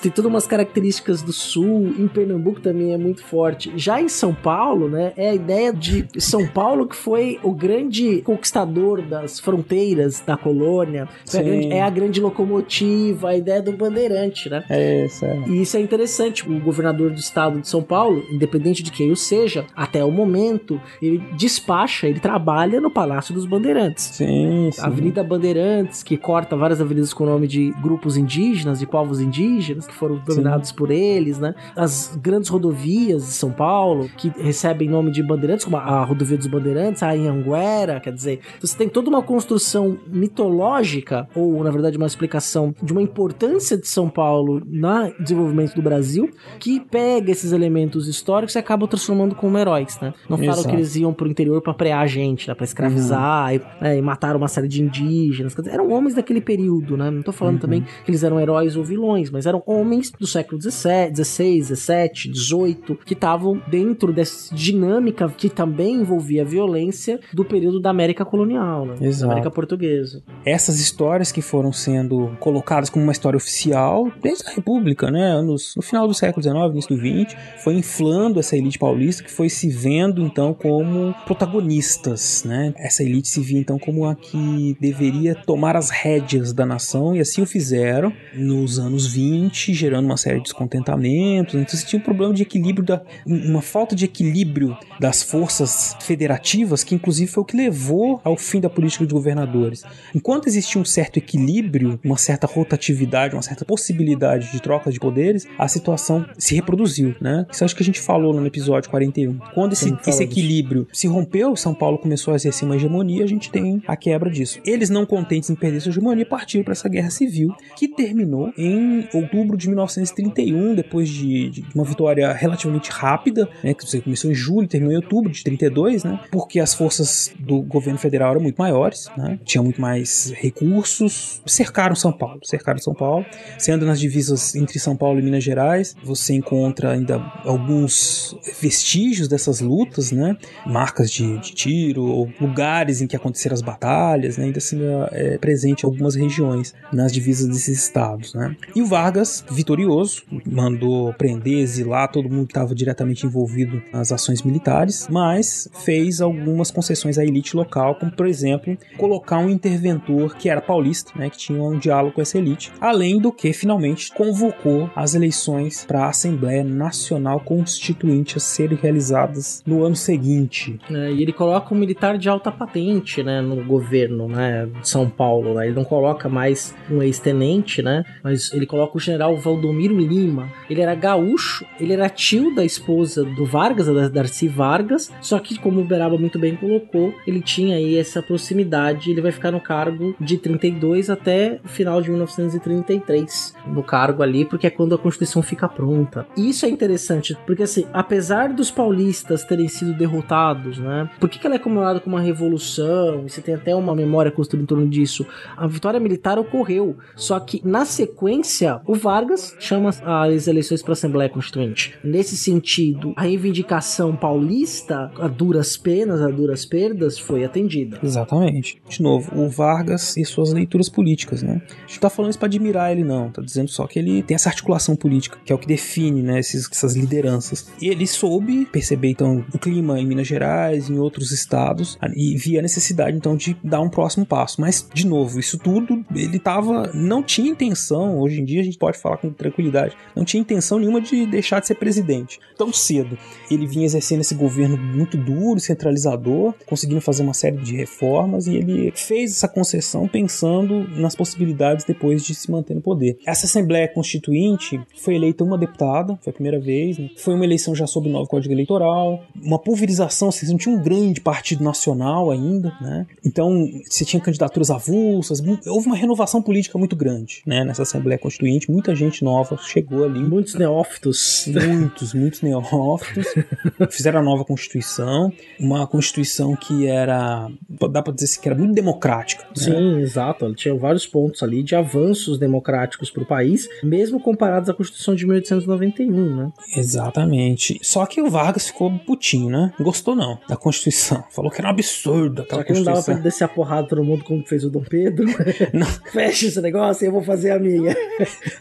tem todas umas características do Sul. Em Pernambuco também é muito forte. Já em São Paulo, né? É a ideia de São Paulo que foi o grande conquistador das fronteiras da colônia, a grande- é a grande locomotiva, a ideia do bandeirante, né? É essa. é. E isso é interessante. O governador do estado de São Paulo, independente de quem o seja, até o momento, ele despacha, ele trabalha no Palácio dos Bandeirantes. Sim, sim. A Avenida Bandeirantes, que corta várias avenidas com o nome de grupos indígenas, de povos indígenas, que foram dominados por eles, né? As grandes rodovias de São Paulo, que recebem nome de Bandeirantes, como a rodovia dos Bandeirantes, a Anhanguera, quer dizer, você tem toda uma construção mitológica, ou na verdade uma explicação de uma importância de São Paulo no desenvolvimento do Brasil, que pega esses elementos históricos e acaba transformando como heróis, né? Não falam Exato. que eles iam pro interior pra prear a gente, né? Pra escravizar e, né, e mataram uma série de indígenas. Dizer, eram homens daquele período, né? Não tô falando também que eles eram heróis ou vilões, mas eram homens do século XVII, XVI, XVII, XVIII, que estavam dentro dessa dinâmica que também envolvia violência do período da América colonial, né? Exato. Da América portuguesa. essas histórias que foram sendo colocadas como uma história oficial desde a República, né, no final do século XIX, início do XX, foi inflando essa elite paulista que foi se vendo então como protagonistas, né? Essa elite se via então como a que deveria tomar as rédeas da nação e assim o fizeram nos anos 20, gerando uma série de descontentamentos. Então você tinha um problema de equilíbrio da uma falta de equilíbrio das forças federativas, que inclusive foi o que levou ao fim da política de governadores. Enquanto existia um certo equilíbrio, uma certa rotatividade, uma certa possibilidade de troca de poderes, a situação se reproduziu, né? Isso acho que a gente falou no episódio 41. Quando esse, esse equilíbrio se rompeu, São Paulo começou a exercer uma hegemonia, a gente tem a quebra disso. Eles, não contentes em perder sua hegemonia, partiram para essa guerra civil, que terminou em outubro de 1931, depois de, de uma vitória relativamente rápida, né? Que começou em julho terminou em outubro de 32, né? Porque as forças do governo federal eram muito maiores, né? Tinha muito mais recursos, cercaram São Paulo, cercaram São Paulo. Anda nas divisas entre São Paulo e Minas Gerais, você encontra ainda alguns vestígios dessas lutas, né? Marcas de, de tiro, ou lugares em que aconteceram as batalhas, né? Ainda assim é presente em algumas regiões nas divisas desses estados, né? E o Vargas, vitorioso, mandou prender, exilar todo mundo que estava diretamente envolvido nas ações militares, mas fez algumas concessões à elite local, como por exemplo, colocar um interventor que era paulista, né, que tinha um diálogo com essa elite, além do que finalmente convocou as eleições para a Assembleia Nacional Constituinte a serem realizadas no ano seguinte. E ele coloca um militar de alta patente, né, no governo, né, de São Paulo, né? Ele não coloca mais um ex-tenente, né, mas ele coloca o general Valdomiro Lima. Ele era gaúcho, ele era tio da esposa do Vargas, da Darcy Vargas, só que como o Beraba muito bem colocou, ele tinha aí essa proximidade, ele vai ficar no cargo de 32 até o final de 1933, no cargo ali, porque é quando a Constituição fica pronta. E isso é interessante, porque assim, apesar dos paulistas terem sido derrotados, né? Por que, que ela é comemorada como uma revolução? Você tem até uma memória construída em torno disso. A vitória militar ocorreu, só que na sequência, o Vargas chama as eleições para a Assembleia Constituinte. Nesse sentido, a reivindicação paulista, a duras penas, a duras perdas, foi atendida. Exatamente. De novo, o Vargas e suas leituras políticas, né? A gente não tá falando isso pra admirar ele, não. Tá dizendo só que ele tem essa articulação política, que é o que define, né, esses- essas lideranças. E ele soube perceber, então, o clima em Minas Gerais, em outros estados, e via a necessidade, então, de dar um próximo passo. Mas, de novo, isso tudo, ele tava... Não tinha intenção, hoje em dia a gente pode falar com tranquilidade, não tinha intenção nenhuma de deixar de ser presidente tão cedo. Ele vinha exercendo esse governo muito duro, centralizador, conseguindo fazer uma série de reformas e ele fez essa concessão pensando nas possibilidades depois de se manter no poder. Essa Assembleia Constituinte foi eleita uma deputada, foi a primeira vez, né? foi uma eleição já sob o novo Código Eleitoral, uma pulverização, não tinha um grande partido nacional ainda, né? Então você tinha candidaturas avulsas, houve uma renovação política muito grande, né? Nessa Assembleia Constituinte, muita gente nova chegou ali, Muitos neófitos. muitos, muitos neófitos, fizeram a nova Constituição, uma Constituição que era, dá pra dizer assim, que era muito democrática. né? Sim, exato. Ela tinha vários pontos ali de avanços democráticos para o país, mesmo comparados à Constituição de 1891, né? Exatamente. Só que o Vargas ficou putinho, né? Não gostou não da Constituição. Falou que era um absurdo aquela Só que não dava pra Constituição. ele descer a porrada todo mundo como fez o Dom Pedro. Não. Fecha esse negócio e eu vou fazer a minha.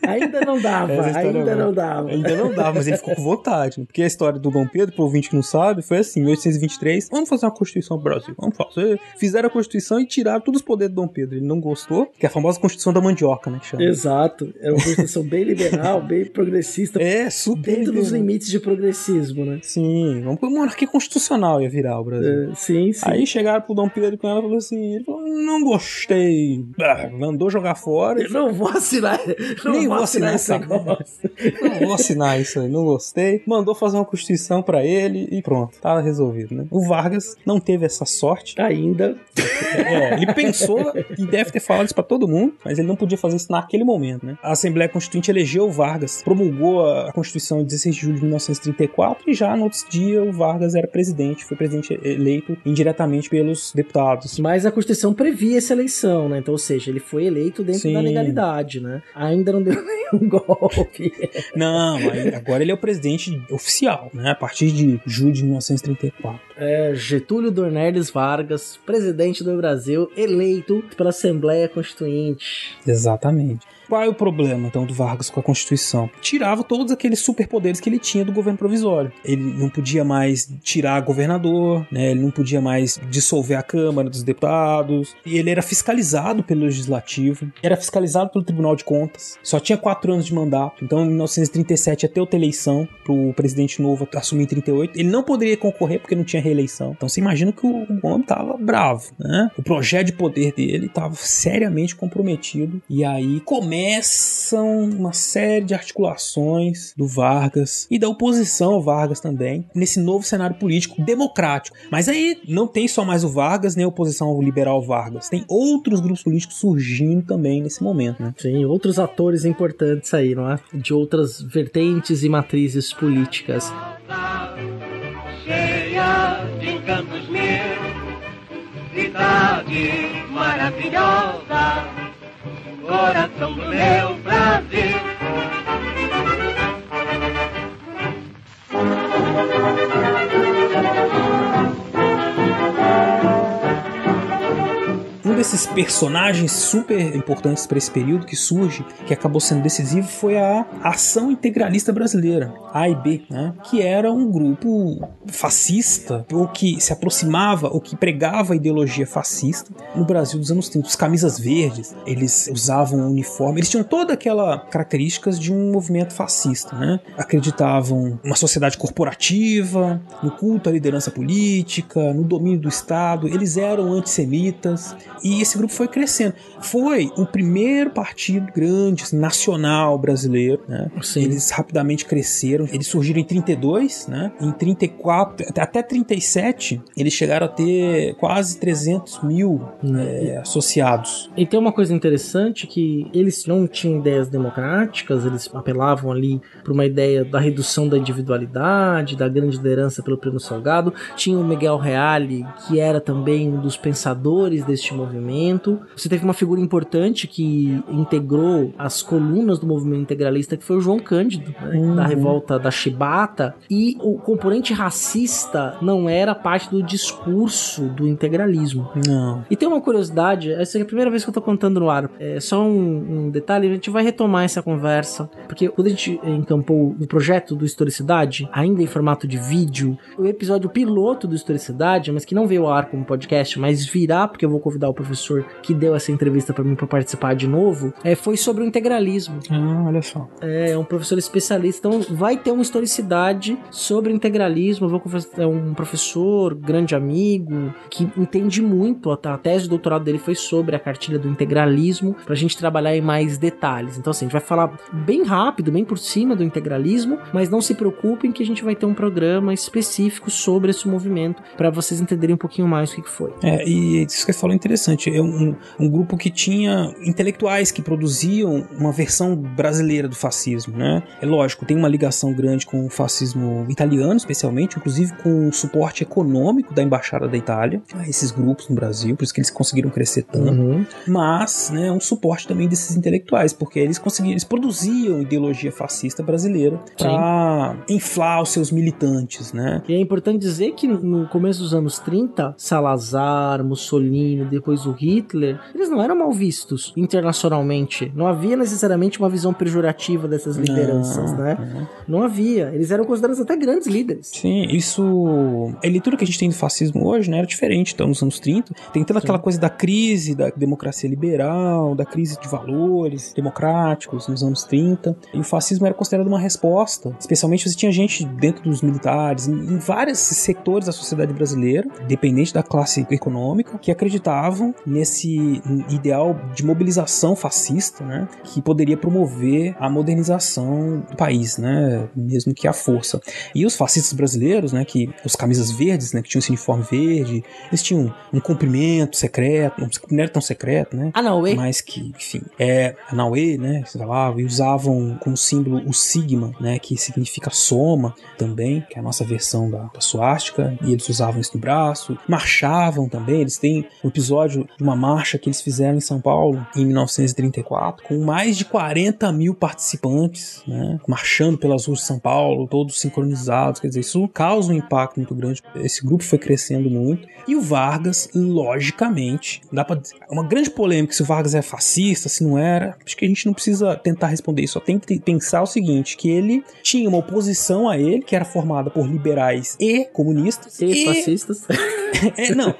ainda não dava, ainda é boa. não dava. Ainda não dava, mas ele ficou com vontade. né? Porque a história do Dom Pedro, pro ouvinte que não sabe, foi assim: em 1823, vamos fazer uma Constituição pro Brasil. Vamos fazer. Fizeram a Constituição e tiraram todos os poderes do Dom Pedro. Ele não gostou, que é a famosa Constituição da mandioca, né? Que chama. Exato. É uma Constituição bem liberal, bem progressista. É, super. Dentro dos liberal. limites de progressismo, né? Sim, vamos por monarquia constitucional ia virar o Brasil. É, sim, sim. Aí chegaram pro Dom Pedro com ela e falou assim: ele falou, não gostei. Mandou jogar fora. Eu não vou assinar. Não Nem vou assinar assinar esse negócio. Não vou assinar isso aí, não gostei. Mandou fazer uma constituição pra ele e pronto, tá resolvido, né? O Vargas não teve essa sorte. Ainda. É, ele pensou e deve ter falado isso pra todo mundo, mas ele não podia fazer isso naquele momento, né? A Assembleia Constituinte elegeu o Vargas, promulgou a Constituição em 16 de julho de 1934 e já no outro dia o Vargas era presidente, foi presidente eleito indiretamente pelos deputados. Mas a Constituição previa essa eleição, né? Então, ou seja, ele foi eleito dentro Sim. da legalidade, né? Ainda não deu nenhum golpe. Não, agora ele é o presidente oficial, né? A partir de julho de 1934. É Getúlio Dornelles Vargas, presidente do Brasil, eleito pela Assembleia Constituinte. Exatamente. Qual é o problema, então, do Vargas com a Constituição? Tirava todos aqueles superpoderes que ele tinha do governo provisório. Ele não podia mais tirar governador, né? ele não podia mais dissolver a Câmara dos Deputados, e ele era fiscalizado pelo Legislativo, era fiscalizado pelo Tribunal de Contas, só tinha quatro anos de mandato, então em 1937 ia ter outra eleição para o presidente novo assumir em 38. Ele não poderia concorrer porque não tinha reeleição. Então você imagina que o, homem tava bravo, né? O projeto de poder dele estava seriamente comprometido, e aí começam uma série de articulações do Vargas e da oposição ao Vargas também, nesse novo cenário político democrático. Mas aí não tem só mais o Vargas, nem a oposição ao liberal Vargas, tem outros grupos políticos surgindo também nesse momento, né? Sim, outros atores importantes aí, não é? De outras vertentes e matrizes políticas. cheia de encantos mil, cidade maravilhosa, coração do meu Brasil. Um desses personagens super importantes para esse período que surge, que acabou sendo decisivo, foi a Ação Integralista Brasileira, AIB, né? que era um grupo fascista, ou que se aproximava, ou que pregava a ideologia fascista no Brasil dos anos 30. Os camisas verdes, eles usavam um uniforme, eles tinham toda aquela características de um movimento fascista, né? Acreditavam numa sociedade corporativa, no culto à liderança política, no domínio do Estado, eles eram antissemitas, e esse grupo foi crescendo. Foi o primeiro partido grande, assim, nacional brasileiro, né? Sim. Eles rapidamente cresceram. Eles surgiram em 32, né? Em 34, até 37, eles chegaram a ter quase 300 mil é, associados. E tem uma coisa interessante que eles não tinham ideias democráticas, eles apelavam ali para uma ideia da redução da individualidade, da grande liderança pelo prêmio Salgado. Tinha o Miguel Reale, que era também um dos pensadores deste movimento. Você teve uma figura importante que integrou as colunas do movimento integralista, que foi o João Cândido, né, da revolta da Chibata. E o componente racista não era parte do discurso do integralismo. Não. E tem uma curiosidade, essa é a primeira vez que eu tô contando no ar. É só um, um detalhe, a gente vai retomar essa conversa, porque quando a gente encampou o projeto do Historicidade, ainda em formato de vídeo, o episódio piloto do Historicidade, mas que não veio ao ar como podcast, mas virá, porque eu vou convidar o professor que deu essa entrevista para mim para participar de novo, é, foi sobre o integralismo. Ah, olha só. É um professor especialista, então vai ter uma historicidade sobre integralismo. Vou é um professor, grande amigo, que entende muito. A, a tese de doutorado dele foi sobre a cartilha do integralismo, pra gente trabalhar em mais detalhes. Então, assim, a gente vai falar bem rápido, bem por cima do integralismo, mas não se preocupem que a gente vai ter um programa específico sobre esse movimento para vocês entenderem um pouquinho mais o que que foi. É, e isso que você falou é interessante. É um, um grupo que tinha intelectuais que produziam uma versão brasileira do fascismo, né? É lógico, tem uma ligação grande com o fascismo italiano, especialmente, inclusive com o suporte econômico da Embaixada da Itália a esses grupos no Brasil, por isso que eles conseguiram crescer tanto. Uhum. Mas, né, um suporte também desses intelectuais, porque eles conseguiam, eles produziam ideologia fascista brasileira para inflar os seus militantes, né? E é importante dizer que no começo dos anos 30, Salazar, Mussolini, depois o Hitler, eles não eram mal vistos internacionalmente. Não havia necessariamente uma visão pejorativa dessas lideranças, Não, né? não. Não havia. Eles eram considerados até grandes líderes. Sim, isso. A leitura que a gente tem do fascismo hoje, né, era diferente. Então, nos anos 30, tem toda aquela coisa da crise da democracia liberal, da crise de valores democráticos nos anos 30. E o fascismo era considerado uma resposta. Especialmente você tinha gente dentro dos militares, em vários setores da sociedade brasileira, dependente da classe econômica, que acreditavam nesse ideal de mobilização fascista, né, que poderia promover a modernização do país, né, mesmo que à força. E os fascistas brasileiros, né, que os camisas verdes, né, que tinham esse uniforme verde, eles tinham um cumprimento secreto, não era tão secreto, né? Ah, não, e Mas que, enfim, é a Naue, né, sei lá, e usavam como símbolo o sigma, né, que significa soma também, que é a nossa versão da, da suástica, e eles usavam isso no braço, marchavam também, eles têm um episódio de uma marcha que eles fizeram em São Paulo em 1934, com mais de 40 mil participantes, né, marchando pelas ruas de São Paulo, todos sincronizados, quer dizer, isso causa um impacto muito grande, esse grupo foi crescendo muito, e o Vargas, logicamente, dá pra dizer, é uma grande polêmica se o Vargas é fascista, se não era, acho que a gente não precisa tentar responder isso, só tem que pensar o seguinte, que ele tinha uma oposição a ele, que era formada por liberais e comunistas, e fascistas. é, não,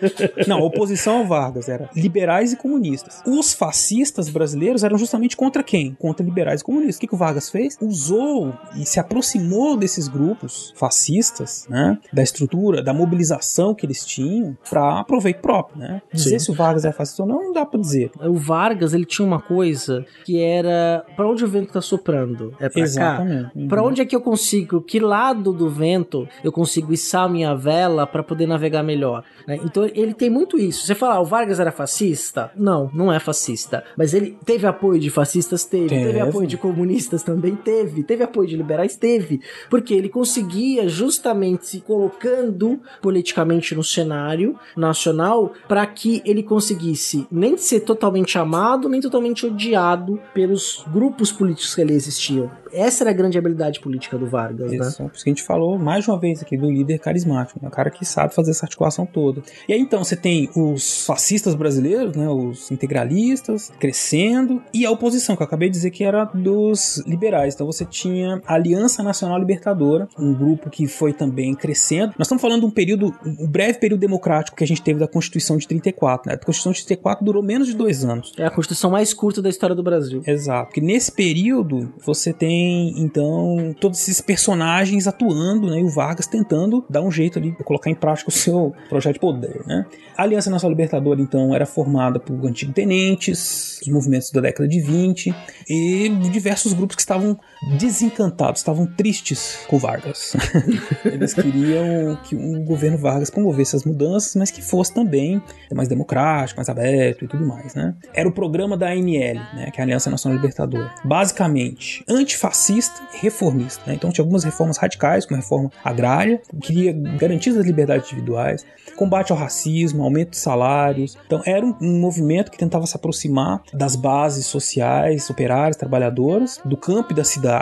não, oposição ao Vargas era liberais e comunistas. Os fascistas brasileiros eram justamente contra quem? Contra liberais e comunistas. O que, que o Vargas fez? Usou e se aproximou desses grupos fascistas, né? Da estrutura, da mobilização que eles tinham para proveito próprio, né? Dizer Sim. se o Vargas é fascista ou não, não dá pra dizer. O Vargas, ele tinha uma coisa que era pra onde o vento tá soprando? É cá? Exatamente. Uhum. Pra onde é que eu consigo, que lado do vento eu consigo içar minha vela pra poder navegar melhor? né? Então ele tem muito isso. Você fala, ah, o Vargas era fascista? Não, não é fascista. Mas ele teve apoio de fascistas? Teve. Teve, Teve. apoio de comunistas? Também teve. Teve apoio de liberais? Teve. Porque ele conseguia justamente se colocando politicamente no cenário nacional para que ele conseguisse nem ser totalmente amado, nem totalmente odiado pelos grupos políticos que ali existiam. Essa era a grande habilidade política do Vargas, né? Isso, por isso que a gente falou mais de uma vez aqui do líder carismático, né? o cara que sabe fazer essa articulação toda. E aí então você tem os fascistas brasileiros, né? os integralistas crescendo, e a oposição, que eu acabei de dizer que era dos liberais. Então você tinha a Aliança Nacional Libertadora, um grupo que foi também crescendo. Nós estamos falando de um período, um breve período democrático que a gente teve da Constituição de 34. Né? A Constituição de 34 durou menos de dois anos. É a Constituição mais curta da história do Brasil. Exato. Porque nesse período você tem, então, todos esses personagens atuando, né? E o Vargas tentando dar um jeito ali, colocar em prática o seu projeto de poder, né? A Aliança Nacional Libertadora, então, era formada por antigos tenentes, os movimentos da década de 20 e diversos grupos que estavam desencantados, estavam tristes com Vargas. Eles queriam que o governo Vargas promovesse as mudanças, mas que fosse também mais democrático, mais aberto e tudo mais, né? Era o programa da ANL, né, que é a Aliança Nacional Libertadora. Basicamente, antifascista e reformista, né? Então tinha algumas reformas radicais, como a reforma agrária, que queria garantir as liberdades individuais, combate ao racismo, aumento de salários. Então era um, um movimento que tentava se aproximar das bases sociais, operárias, trabalhadoras, do campo e da cidade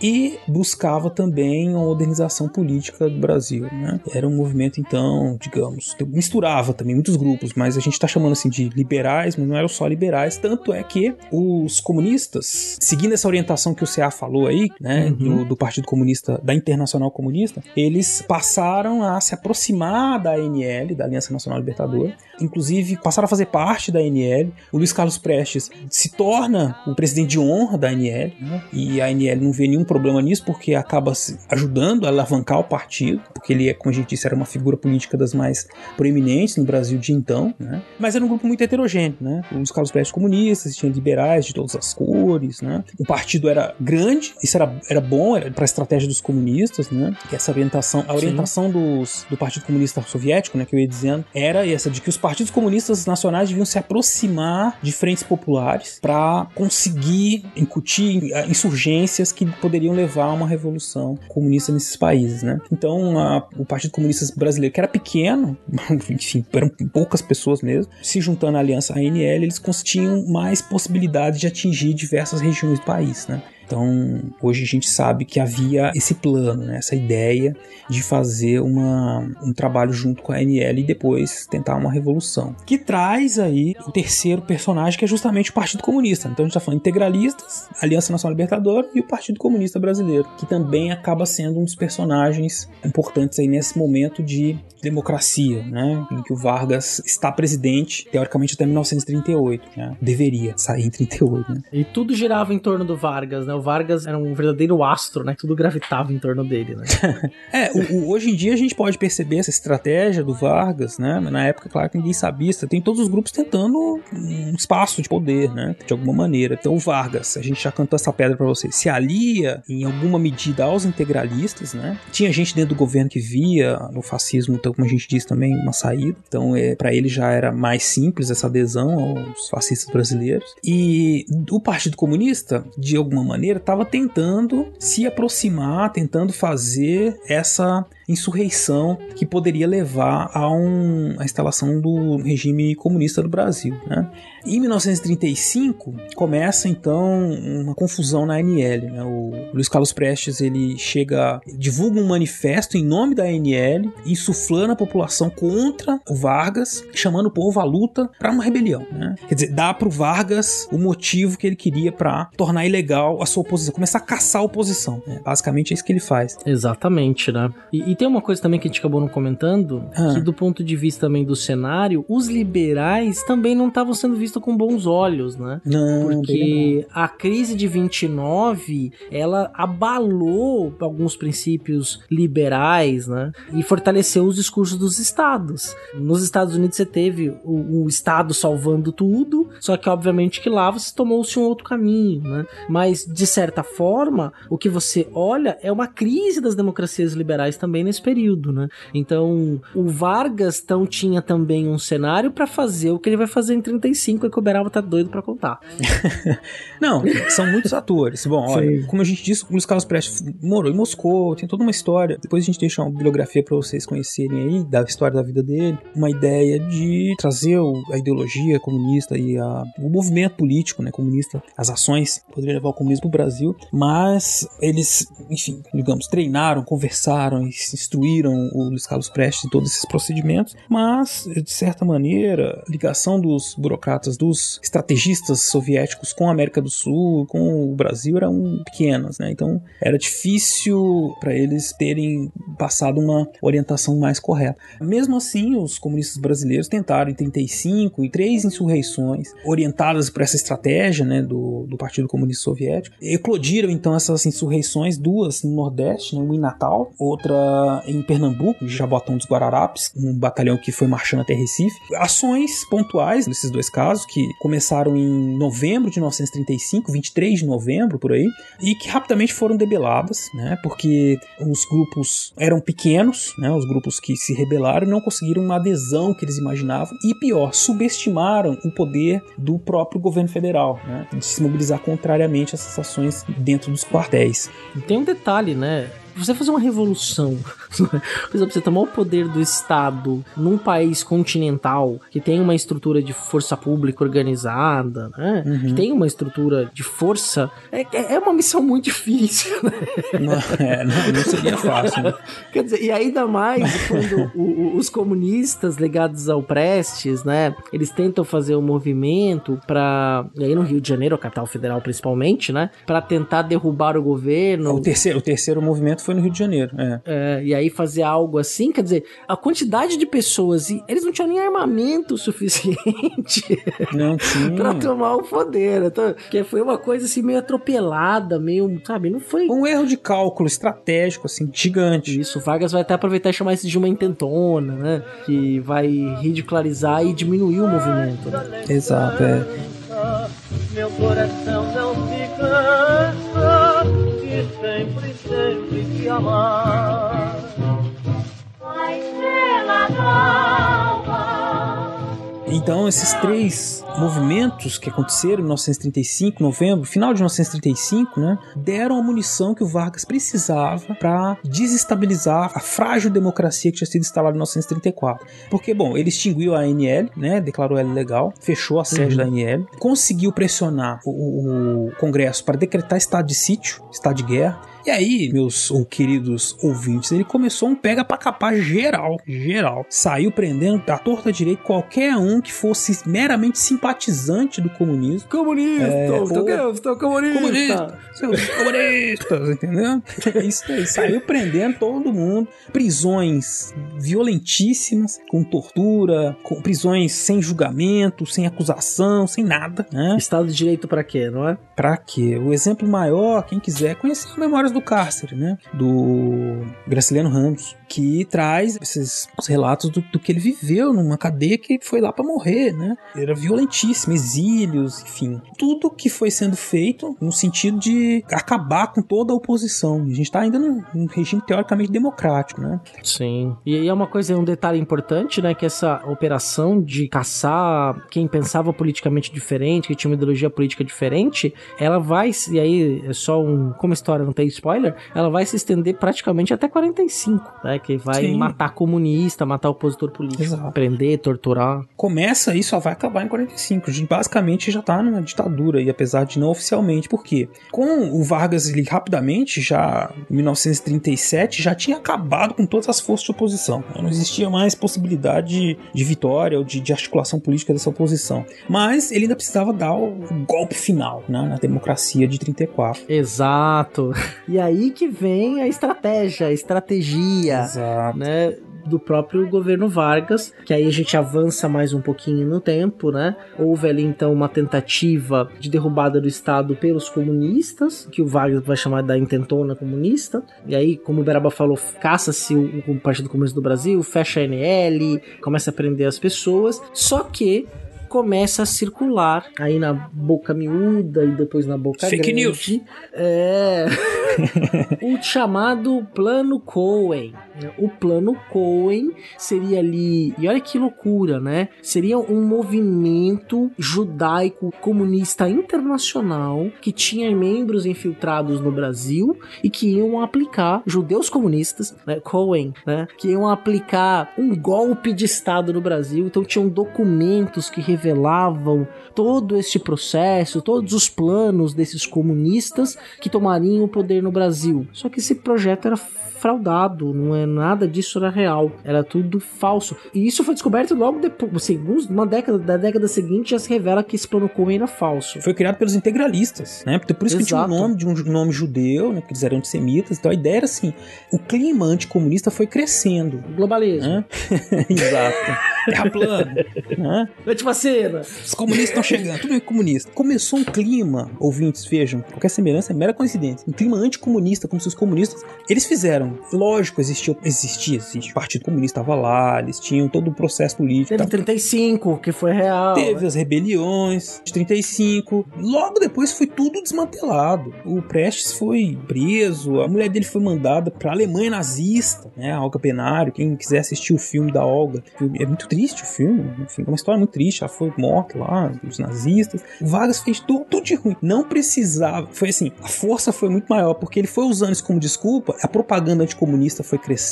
e buscava também uma modernização política do Brasil, né? Era um movimento então, digamos, misturava também muitos grupos, mas a gente está chamando assim de liberais, mas não eram só liberais, tanto é que os comunistas, seguindo essa orientação que o CA falou aí, né, do, do Partido Comunista, da Internacional Comunista, eles passaram a se aproximar da ANL, da Aliança Nacional Libertadora, inclusive passaram a fazer parte da ANL. O Luiz Carlos Prestes se torna o presidente de honra da ANL, né, e a ANL não vê nenhum problema nisso, porque acaba ajudando a alavancar o partido, porque ele é, como a gente disse, era uma figura política das mais proeminentes no Brasil de então, né? Mas era um grupo muito heterogêneo, né? Os Carlos Prestes comunistas, tinha liberais de todas as cores, né? O partido era grande, isso era, era bom, era para a estratégia dos comunistas, né? E essa orientação, a orientação dos, do Partido Comunista Soviético, né, que eu ia dizendo, era essa de que os partidos comunistas nacionais deviam se aproximar de frentes populares para conseguir incutir eh, insurgências que poderiam levar a uma revolução comunista nesses países, né? Então, a, o Partido Comunista Brasileiro, que era pequeno, enfim, eram poucas pessoas mesmo, se juntando à aliança ANL, eles tinham mais possibilidades de atingir diversas regiões do país, né? Então, hoje a gente sabe que havia esse plano, né, essa ideia de fazer uma, um trabalho junto com a ANL e depois tentar uma revolução. Que traz aí o terceiro personagem, que é justamente o Partido Comunista. Então a gente está falando integralistas, Aliança Nacional Libertadora e o Partido Comunista Brasileiro, que também acaba sendo um dos personagens importantes aí nesse momento de democracia, né, em que o Vargas está presidente, teoricamente até 1938, né, deveria sair em 38, né. E tudo girava em torno do Vargas, né? O Vargas era um verdadeiro astro, né? Tudo gravitava em torno dele, né? é, o, o, hoje em dia a gente pode perceber essa estratégia do Vargas, né? Na época, claro que ninguém sabia, tem todos os grupos tentando um espaço de poder, né? De alguma maneira. Então o Vargas, a gente já cantou essa pedra para vocês, se alia em alguma medida aos integralistas, né? Tinha gente dentro do governo que via no fascismo, então, como a gente disse também, uma saída. Então, é, para ele já era mais simples essa adesão aos fascistas brasileiros. E o Partido Comunista, de alguma maneira, estava tentando se aproximar, tentando fazer essa insurreição que poderia levar a, um, a instalação do regime comunista do Brasil. Né? Em 1935 começa então uma confusão na ANL. Né? O Luiz Carlos Prestes ele chega, divulga um manifesto em nome da ANL, insuflando a população contra o Vargas, chamando o povo à luta para uma rebelião. Né? Quer dizer, dá para o Vargas o motivo que ele queria para tornar ilegal a sua oposição, começar a caçar a oposição. Né? Basicamente é isso que ele faz. Exatamente, né? E, e tem uma coisa também que a gente acabou não comentando, ah. que do ponto de vista também do cenário, os liberais também não estavam sendo vistos com bons olhos, né? Não, Porque a crise de 29, ela abalou alguns princípios liberais, né? E fortaleceu os discursos dos estados. Nos Estados Unidos você teve o, o estado salvando tudo, só que obviamente que lá você tomou-se um outro caminho, né? Mas de certa forma, o que você olha é uma crise das democracias liberais também nesse período, né? Então, o Vargas tão, tinha também um cenário para fazer o que ele vai fazer em 35 e que o Beraba tá doido para contar. Não, são muitos atores. Bom, olha, Sim. como a gente disse, o Luiz Carlos Prestes morou em Moscou, tem toda uma história. Depois a gente deixa uma bibliografia para vocês conhecerem aí da história da vida dele, uma ideia de trazer a ideologia comunista e a, o movimento político, né, comunista, as ações poderiam levar o comunismo pro Brasil, mas eles, enfim, digamos, treinaram, conversaram e se instruíram o Luiz Carlos Prestes em todos esses procedimentos, mas, de certa maneira, a ligação dos burocratas, dos estrategistas soviéticos com a América do Sul, com o Brasil, eram pequenas, né? Então, era difícil para eles terem passado uma orientação mais correta. Mesmo assim, os comunistas brasileiros tentaram em 35 e três insurreições orientadas por essa estratégia, né, do, do Partido Comunista Soviético. Eclodiram então essas insurreições, duas no Nordeste, né, uma em Natal, outra em Pernambuco, de Jabotão dos Guararapes, um batalhão que foi marchando até Recife. Ações pontuais nesses dois casos, que começaram em novembro de 1935, 23 de novembro, por aí, e que rapidamente foram debeladas, né, porque os grupos eram pequenos, né, os grupos que se rebelaram não conseguiram uma adesão que eles imaginavam, e pior, subestimaram o poder do próprio governo federal, né, de se mobilizar contrariamente a essas ações dentro dos quartéis. Tem um detalhe, né? Você fazer uma revolução, por exemplo, você tomar o poder do Estado num país continental que tem uma estrutura de força pública organizada, né? Uhum. Que tem uma estrutura de força, é, é, é uma missão muito difícil, né? Não, é, não, não seria fácil. Né? Quer dizer, e ainda mais quando o, o, os comunistas ligados ao Prestes, né? Eles tentam fazer um movimento para e aí no Rio de Janeiro, a capital federal principalmente, né? Para tentar derrubar o governo. O terceiro, o terceiro movimento foi no Rio de Janeiro. É. é. e aí fazer algo assim, quer dizer, a quantidade de pessoas, e eles não tinham nem armamento suficiente não tinha. pra tomar o poder. Então, que foi uma coisa assim meio atropelada, meio, sabe, não foi. Um erro de cálculo estratégico, assim, gigante. Isso, Vargas vai até aproveitar e chamar isso de uma intentona, né? Que vai ridicularizar e diminuir o movimento. Né? Exato, é. Meu coração não se amar. A estrela Então, esses três movimentos que aconteceram em 1935, novembro, final de 1935, né, deram a munição que o Vargas precisava para desestabilizar a frágil democracia que tinha sido instalada em 1934. Porque, bom, ele extinguiu a ANL, né, declarou ela legal, fechou a sede da ANL, conseguiu pressionar o, o Congresso para decretar estado de sítio, estado de guerra, e aí, meus ou queridos ouvintes, ele começou um pega pra capar geral, geral. Saiu prendendo a torta direito qualquer um que fosse meramente simpatizante do comunismo. Comunista! É, ou- estou comunista! Comunista, seus comunistas, entendeu? É Isso aí, saiu prendendo todo mundo. Prisões violentíssimas, com tortura, com prisões sem julgamento, sem acusação, sem nada, né? Estado de Direito pra quê, não é? Pra quê? O exemplo maior, quem quiser conhecer as Memórias do Cárcere, né? Do Graciliano Ramos, que traz esses os relatos do, do que ele viveu numa cadeia que foi lá pra morrer, né? Era violentíssimo, exílios, enfim. Tudo que foi sendo feito no sentido de acabar com toda a oposição. A gente tá ainda num, num regime teoricamente democrático, né? Sim. E aí é uma coisa, um detalhe importante, né? Que essa operação de caçar quem pensava politicamente diferente, que tinha uma ideologia política diferente, ela vai, e aí é só um. Como a história não tem spoiler, ela vai se estender praticamente até 45, né? Que vai Sim. matar comunista, matar opositor político, Exato. prender, torturar. começa e só vai acabar em 45. A gente basicamente já tá numa ditadura, e apesar de não oficialmente. Por quê? Com o Vargas, ele rapidamente, já em 1937, já tinha acabado com todas as forças de oposição. Não existia mais possibilidade de, de vitória ou de, de articulação política dessa oposição. Mas ele ainda precisava dar o golpe final né, na democracia de 34. Exato. E aí que vem a estratégia, a estratégia. Exato. né, do próprio governo Vargas, que aí a gente avança mais um pouquinho no tempo, né? Houve ali então uma tentativa de derrubada do Estado pelos comunistas, que o Vargas vai chamar da intentona comunista, e aí, como o Beraba falou, caça-se o, o Partido Comunista do Brasil, fecha a NL, começa a prender as pessoas, só que começa a circular aí na boca miúda e depois na boca Fake grande. news. É. o chamado Plano Cohen. O Plano Cohen seria ali. E olha que loucura, né? Seria um movimento judaico comunista internacional que tinha membros infiltrados no Brasil e que iam aplicar, judeus comunistas, né? Cohen, né? Que iam aplicar um golpe de Estado no Brasil. Então tinham documentos que revelavam todo este processo, todos os planos desses comunistas que tomariam o poder no Brasil. Só que esse projeto era fraudado, não é nada disso era real, era tudo falso. E isso foi descoberto logo depois, assim, uma década da década seguinte já se revela que esse plano Cohen era falso. Foi criado pelos integralistas, né? Por isso que tinha um Exato. nome de um nome judeu, né? Porque eles eram antissemitas. Então a ideia era assim: o clima anticomunista foi crescendo. Globalismo. Né? Exato. Terra plana. Né? Antivacina. Os comunistas estão chegando, tudo é comunista. Começou um clima, ouvintes, vejam, qualquer semelhança é mera coincidência. Um clima anticomunista, como se os comunistas. Eles fizeram. Lógico, existia, existia, existe. O Partido Comunista estava lá, eles tinham todo o processo político. Teve tal. 35, que foi real. Teve as rebeliões de 35. Logo depois foi tudo desmantelado. O Prestes foi preso, a mulher dele foi mandada pra Alemanha nazista, né? A Olga Benário. Quem quiser assistir o filme da Olga, é muito triste o filme. Enfim, é uma história muito triste. Ela foi morta lá, os nazistas. O Vargas fez tudo, tudo de ruim. Não precisava. Foi assim, a força foi muito maior, porque ele foi usando isso como desculpa. A propaganda anticomunista foi crescendo.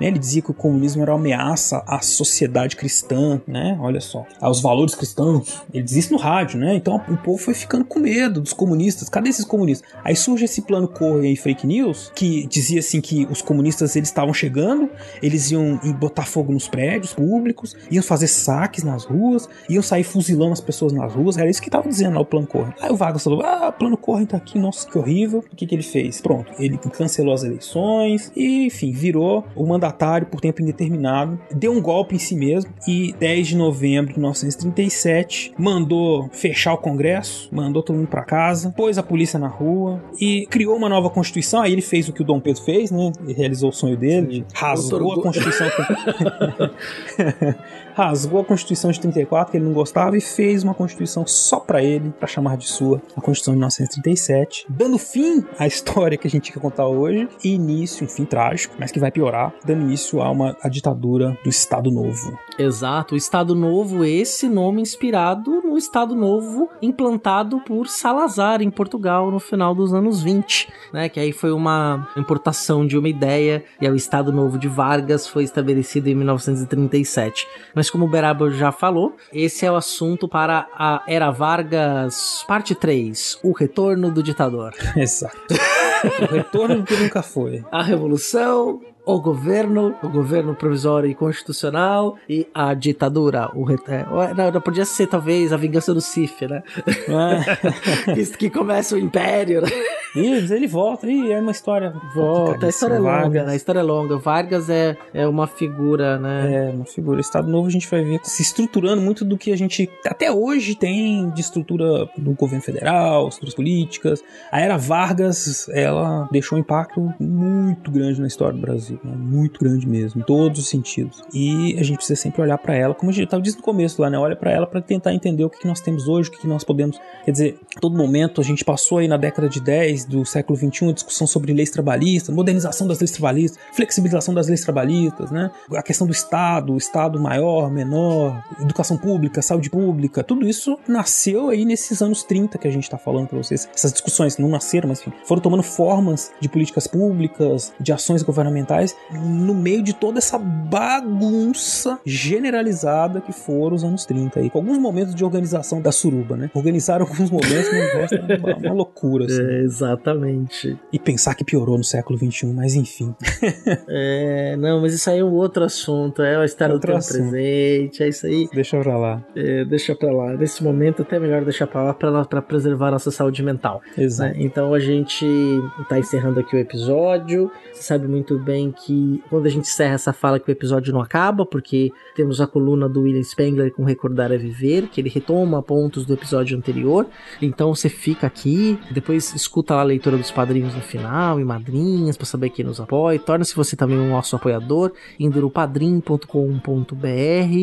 Né? Ele dizia que o comunismo era uma ameaça à sociedade cristã, né? Olha só, aos valores cristãos. Ele diz isso no rádio, né? Então o povo foi ficando com medo dos comunistas. Cadê esses comunistas? Aí surge esse plano Correia e fake news que dizia assim que os comunistas eles estavam chegando, eles iam botar fogo nos prédios públicos, iam fazer saques nas ruas, iam sair fuzilando as pessoas nas ruas. Era isso que estava dizendo lá o plano Correia. Aí o Vargas falou: "Ah, plano Correia tá aqui, nossa, que horrível". O que que ele fez? Pronto, ele cancelou as eleições e, enfim, virou o mandatário por tempo indeterminado, deu um golpe em si mesmo e 10 de novembro de 1937 mandou fechar o Congresso, mandou todo mundo pra casa, pôs a polícia na rua e criou uma nova constituição. Aí ele fez o que o Dom Pedro fez, né? Ele realizou o sonho dele, rasgou a. Constituição. rasgou a Constituição de 34, que ele não gostava, e fez uma Constituição só pra ele, pra chamar de sua, a Constituição de 1937, dando fim à história que a gente quer contar hoje. Início, um fim trágico, mas que vai piorar, dando início a uma a ditadura do Estado Novo. Exato, o Estado Novo, esse nome inspirado no Estado Novo implantado por Salazar em Portugal no final dos anos 20, né? Que aí foi uma importação de uma ideia e aí o Estado Novo de Vargas foi estabelecido em 1937. Mas como o Beraba já falou, esse é o assunto para a Era Vargas, parte 3, o retorno do ditador. Exato. o retorno que nunca foi. A revolução, o governo, o governo provisório e constitucional e a ditadura. O é, não, não, podia ser talvez a vingança do Sif, né? É. que, que começa o império, né? Mas ele volta, Ih, é uma história. Volta, a história é longa, Vargas. né? A história é longa. Vargas é, é uma figura, né? É, uma figura. Estado Novo a gente vai ver se estruturando muito do que a gente até hoje tem de estrutura do governo federal, estruturas políticas. A era Vargas, ela deixou um impacto muito grande na história do Brasil, né? muito grande mesmo, em todos os sentidos. E a gente precisa sempre olhar para ela, como a gente estava dizendo no começo lá, né? Olha para ela para tentar entender o que, que nós temos hoje, o que, que nós podemos. Quer dizer, todo momento a gente passou aí na década de 10 do século 21 a discussão sobre leis trabalhistas, modernização das leis trabalhistas, flexibilização das leis trabalhistas, né? A questão do Estado, o Estado maior, menor, educação pública, saúde pública, tudo isso nasceu aí nesses anos 30 que a gente está falando para vocês. Essas discussões não nasceram, mas enfim, foram tomando formas de políticas públicas, de ações governamentais, no meio de toda essa bagunça generalizada que foram os anos 30 aí, com alguns momentos de organização da suruba, né? Organizaram alguns momentos, mas o resto era uma, uma loucura, assim. É, exatamente. E pensar que piorou no século XXI, mas enfim. É, não, mas isso aí é um outro assunto. É história Outro do tempo presente, é isso aí. Deixa pra lá. É, deixa pra lá. Nesse momento, até é melhor deixar pra lá pra, pra preservar nossa saúde mental. Exato. né? Então a gente tá encerrando aqui o episódio. Você sabe muito bem que quando a gente encerra essa fala que o episódio não acaba, porque temos a coluna do William Spengler com Recordar é Viver, que ele retoma pontos do episódio anterior. Então você fica aqui, depois escuta lá a leitura dos padrinhos no final e madrinhas para saber quem nos apoia. Torna-se você também um nosso apoiador, indo no padrim.com.br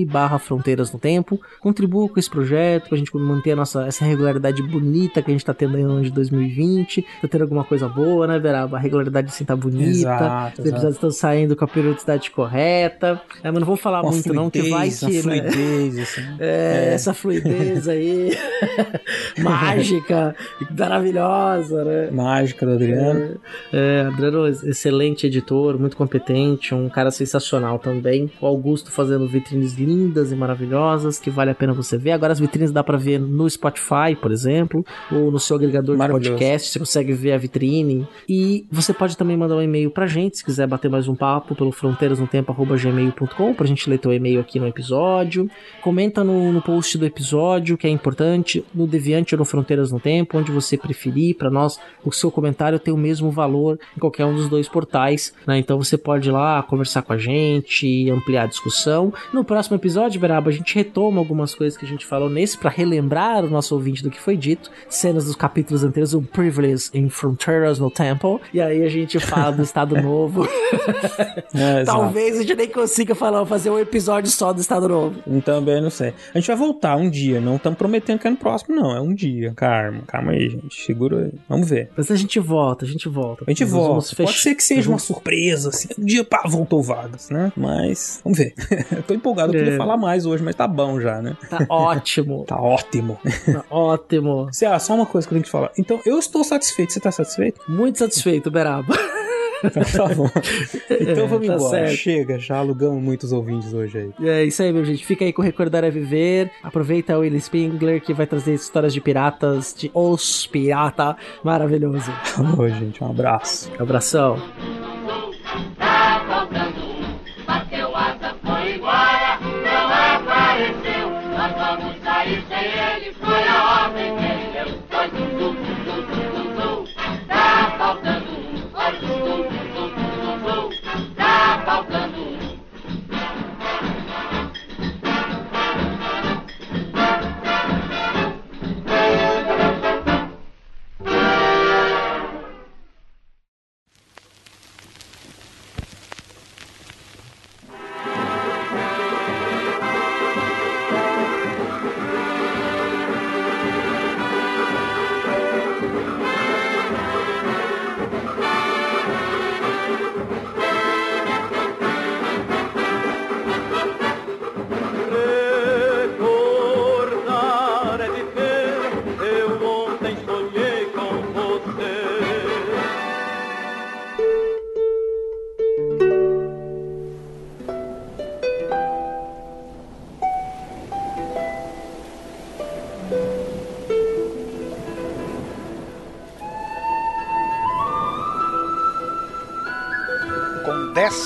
barra Fronteiras no Tempo. Contribua com esse projeto pra gente manter a nossa, essa regularidade bonita que a gente tá tendo aí no ano de 2020. Tá tendo alguma coisa boa, né, Veraba? A regularidade assim tá bonita. Exato, estão saindo com a periodicidade correta. É, mas não vou falar muito não, que vai fluidez, que, né? fluidez, assim. É, essa fluidez aí mágica, maravilhosa, né? Mágica do Adriano. É, Adriano, excelente editor, muito competente, um cara sensacional também. O Augusto fazendo vitrines lindas e maravilhosas que vale a pena você ver. Agora as vitrines dá pra ver no Spotify, por exemplo, ou no seu agregador de podcast, você consegue ver a vitrine. E você pode também mandar um e-mail pra gente, se quiser bater mais um papo pelo fronteirasnotempo@gmail.com pra gente ler teu e-mail aqui no episódio. Comenta no, no post do episódio, que é importante, no Deviante ou no Fronteiras no Tempo, onde você preferir. Para nós, o seu comentário tem o mesmo valor em qualquer um dos dois portais, né? Então você pode ir lá conversar com a gente, ampliar a discussão. No próximo episódio, Beraba, a gente retoma algumas coisas que a gente falou nesse para relembrar o nosso ouvinte do que foi dito, cenas dos capítulos anteriores, o Privilege in Fronteiras no Temple, e aí a gente fala do Estado Novo. É. Talvez a gente nem consiga falar, fazer um episódio só do Estado Novo. Também não sei. A gente vai voltar um dia, não estamos prometendo que é no próximo, não. É um dia. Calma, calma aí, gente. Segura aí. Vamos ver. Mas a gente volta, a gente volta. A gente Nós volta. Pode ser que seja uma vamos- surpresa, assim. Um dia, pá, voltou Vargas, né? Mas, vamos ver. Eu tô empolgado, eu É. queria falar mais hoje, mas tá bom já, né? Tá ótimo, Tá ótimo. tá ótimo. Cê, ah, só uma coisa que eu tenho que falar. Então, eu estou satisfeito. Você tá satisfeito? Muito satisfeito, Beraba. Então tá bom. Então vamos Tá embora. certo. Chega, já alugamos muitos ouvintes hoje aí. É isso aí, meu gente. Fica aí com o Recordar é Viver. Aproveita o Willis Spengler que vai trazer histórias de piratas, de Os Pirata. Maravilhoso. Falou, gente. Um abraço. Abração.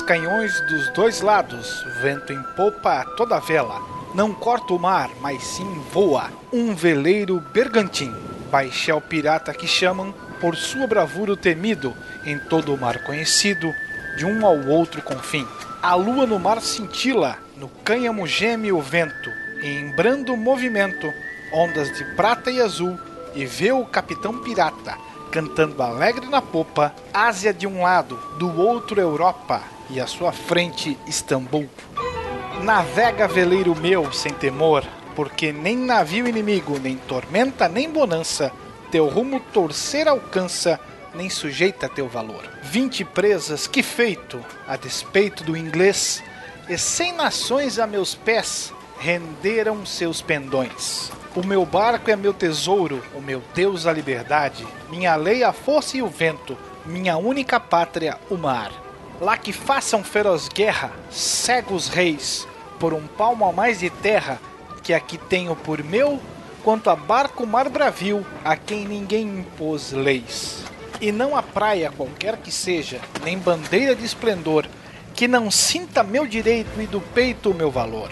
Canhões dos dois lados, vento em popa a toda vela. Não corta o mar, mas sim voa. Um veleiro bergantim, baixel pirata que chamam, por sua bravura o temido, em todo o mar conhecido, de um ao outro confim. A lua no mar cintila, no cânhamo geme o vento, em brando movimento, ondas de prata e azul, e vê o capitão pirata, cantando alegre na popa, Ásia de um lado, do outro Europa, e à sua frente Istambul. Navega veleiro meu sem temor, porque nem navio inimigo, nem tormenta, nem bonança, teu rumo torcer alcança, nem sujeita teu valor. Vinte presas, que feito, a despeito do inglês, e cem nações a meus pés renderam seus pendões. O meu barco é meu tesouro, o meu Deus a liberdade, minha lei a força e o vento, minha única pátria o mar. Lá que façam feroz guerra, cegos reis, por um palmo a mais de terra, que aqui tenho por meu, quanto a barco mar bravio, a quem ninguém impôs leis. E não a praia qualquer que seja, nem bandeira de esplendor, que não sinta meu direito e do peito meu valor.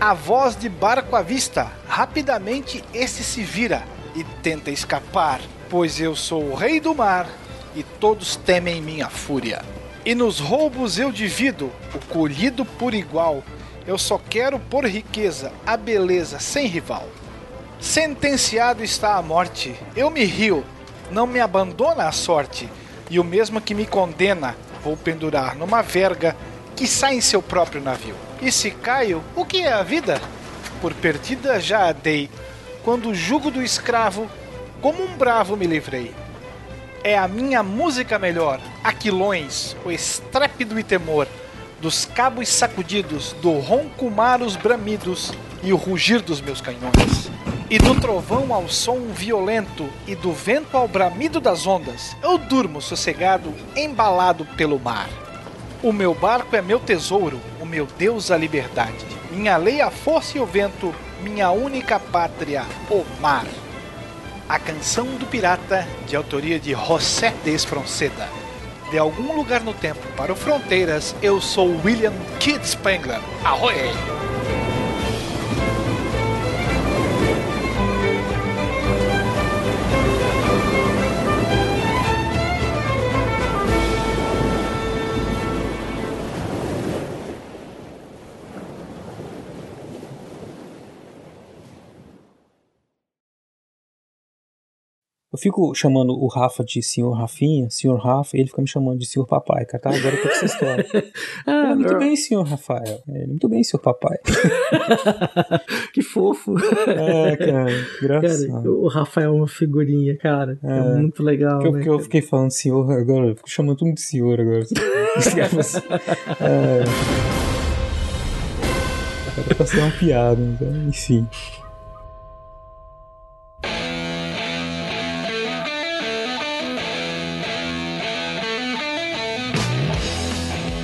A voz de barco à vista, rapidamente esse se vira e tenta escapar, pois eu sou o rei do mar e todos temem minha fúria. E nos roubos eu divido o colhido por igual. Eu só quero por riqueza a beleza sem rival. Sentenciado está a morte, eu me rio, não me abandona a sorte, e o mesmo que me condena, vou pendurar numa verga que sai em seu próprio navio. E se caio, o que é a vida? Por perdida já a dei, quando o jugo do escravo, como um bravo me livrei. É a minha música melhor, aquilões, o estrépito e temor, dos cabos sacudidos, do ronco mar os bramidos e o rugir dos meus canhões. E do trovão ao som violento e do vento ao bramido das ondas, eu durmo sossegado, embalado pelo mar. O meu barco é meu tesouro, o meu Deus a liberdade. Minha lei a força e o vento, minha única pátria, o mar. A canção do pirata, de autoria de José de. De algum lugar no tempo para o Fronteiras, eu sou William Kid Spangler. Ahoy! Eu fico chamando o Rafa de senhor Rafinha, senhor Rafa, e ele fica me chamando de senhor papai, cara. Tá? Agora eu tô com essa história. Ah, É, muito bem, senhor Rafael. É, muito bem, senhor papai. que fofo. É, cara, Cara, engraçado. o Rafael é uma figurinha, cara. É, É. muito legal, Porque né? porque eu cara? fiquei falando senhor agora, eu fico chamando tudo de senhor agora. é. Era pra ser uma piada, então, enfim.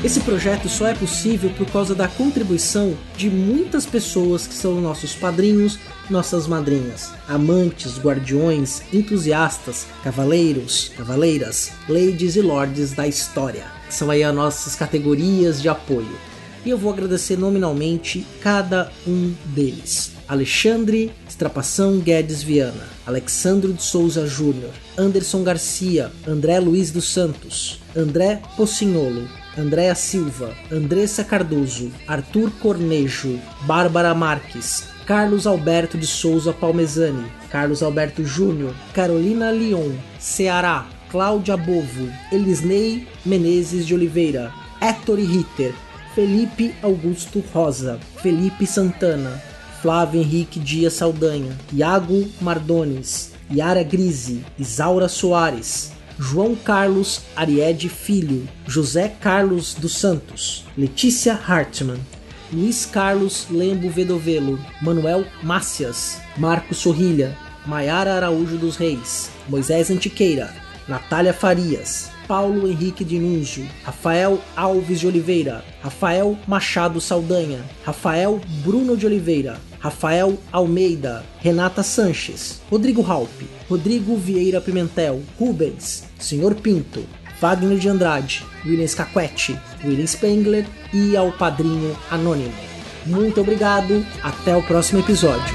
Esse projeto só é possível por causa da contribuição de muitas pessoas que são nossos padrinhos, nossas madrinhas, amantes, guardiões, entusiastas, cavaleiros, cavaleiras, ladies e lords da história. São aí as nossas categorias de apoio. E eu vou agradecer nominalmente cada um deles. Alexandre Estrapação Guedes Viana, Alexandro de Souza Júnior, Anderson Garcia, André Luiz dos Santos, André Pocinholo, Andréa Silva, Andressa Cardoso, Arthur Cornejo, Bárbara Marques, Carlos Alberto de Souza Palmezani, Carlos Alberto Júnior, Carolina Leon, Ceará, Cláudia Bovo, Elisnei Menezes de Oliveira, Héctor Ritter, Felipe Augusto Rosa, Felipe Santana, Flávio Henrique Dias Saldanha, Iago Mardones, Yara Grise, Isaura Soares, João Carlos Ariede Filho, José Carlos dos Santos, Letícia Hartmann, Luiz Carlos Lembo Vedovelo, Manuel Mácias, Marcos Sorrilha, Maiara Araújo dos Reis, Moisés Antiqueira, Natália Farias, Paulo Henrique Dinunzio, Rafael Alves de Oliveira, Rafael Machado Saldanha, Rafael Bruno de Oliveira, Rafael Almeida, Renata Sanches, Rodrigo Halpe, Rodrigo Vieira Pimentel, Rubens, Senhor Pinto, Wagner de Andrade, William Scaquetti, William Spengler e ao padrinho Anônimo. Muito obrigado, até o próximo episódio.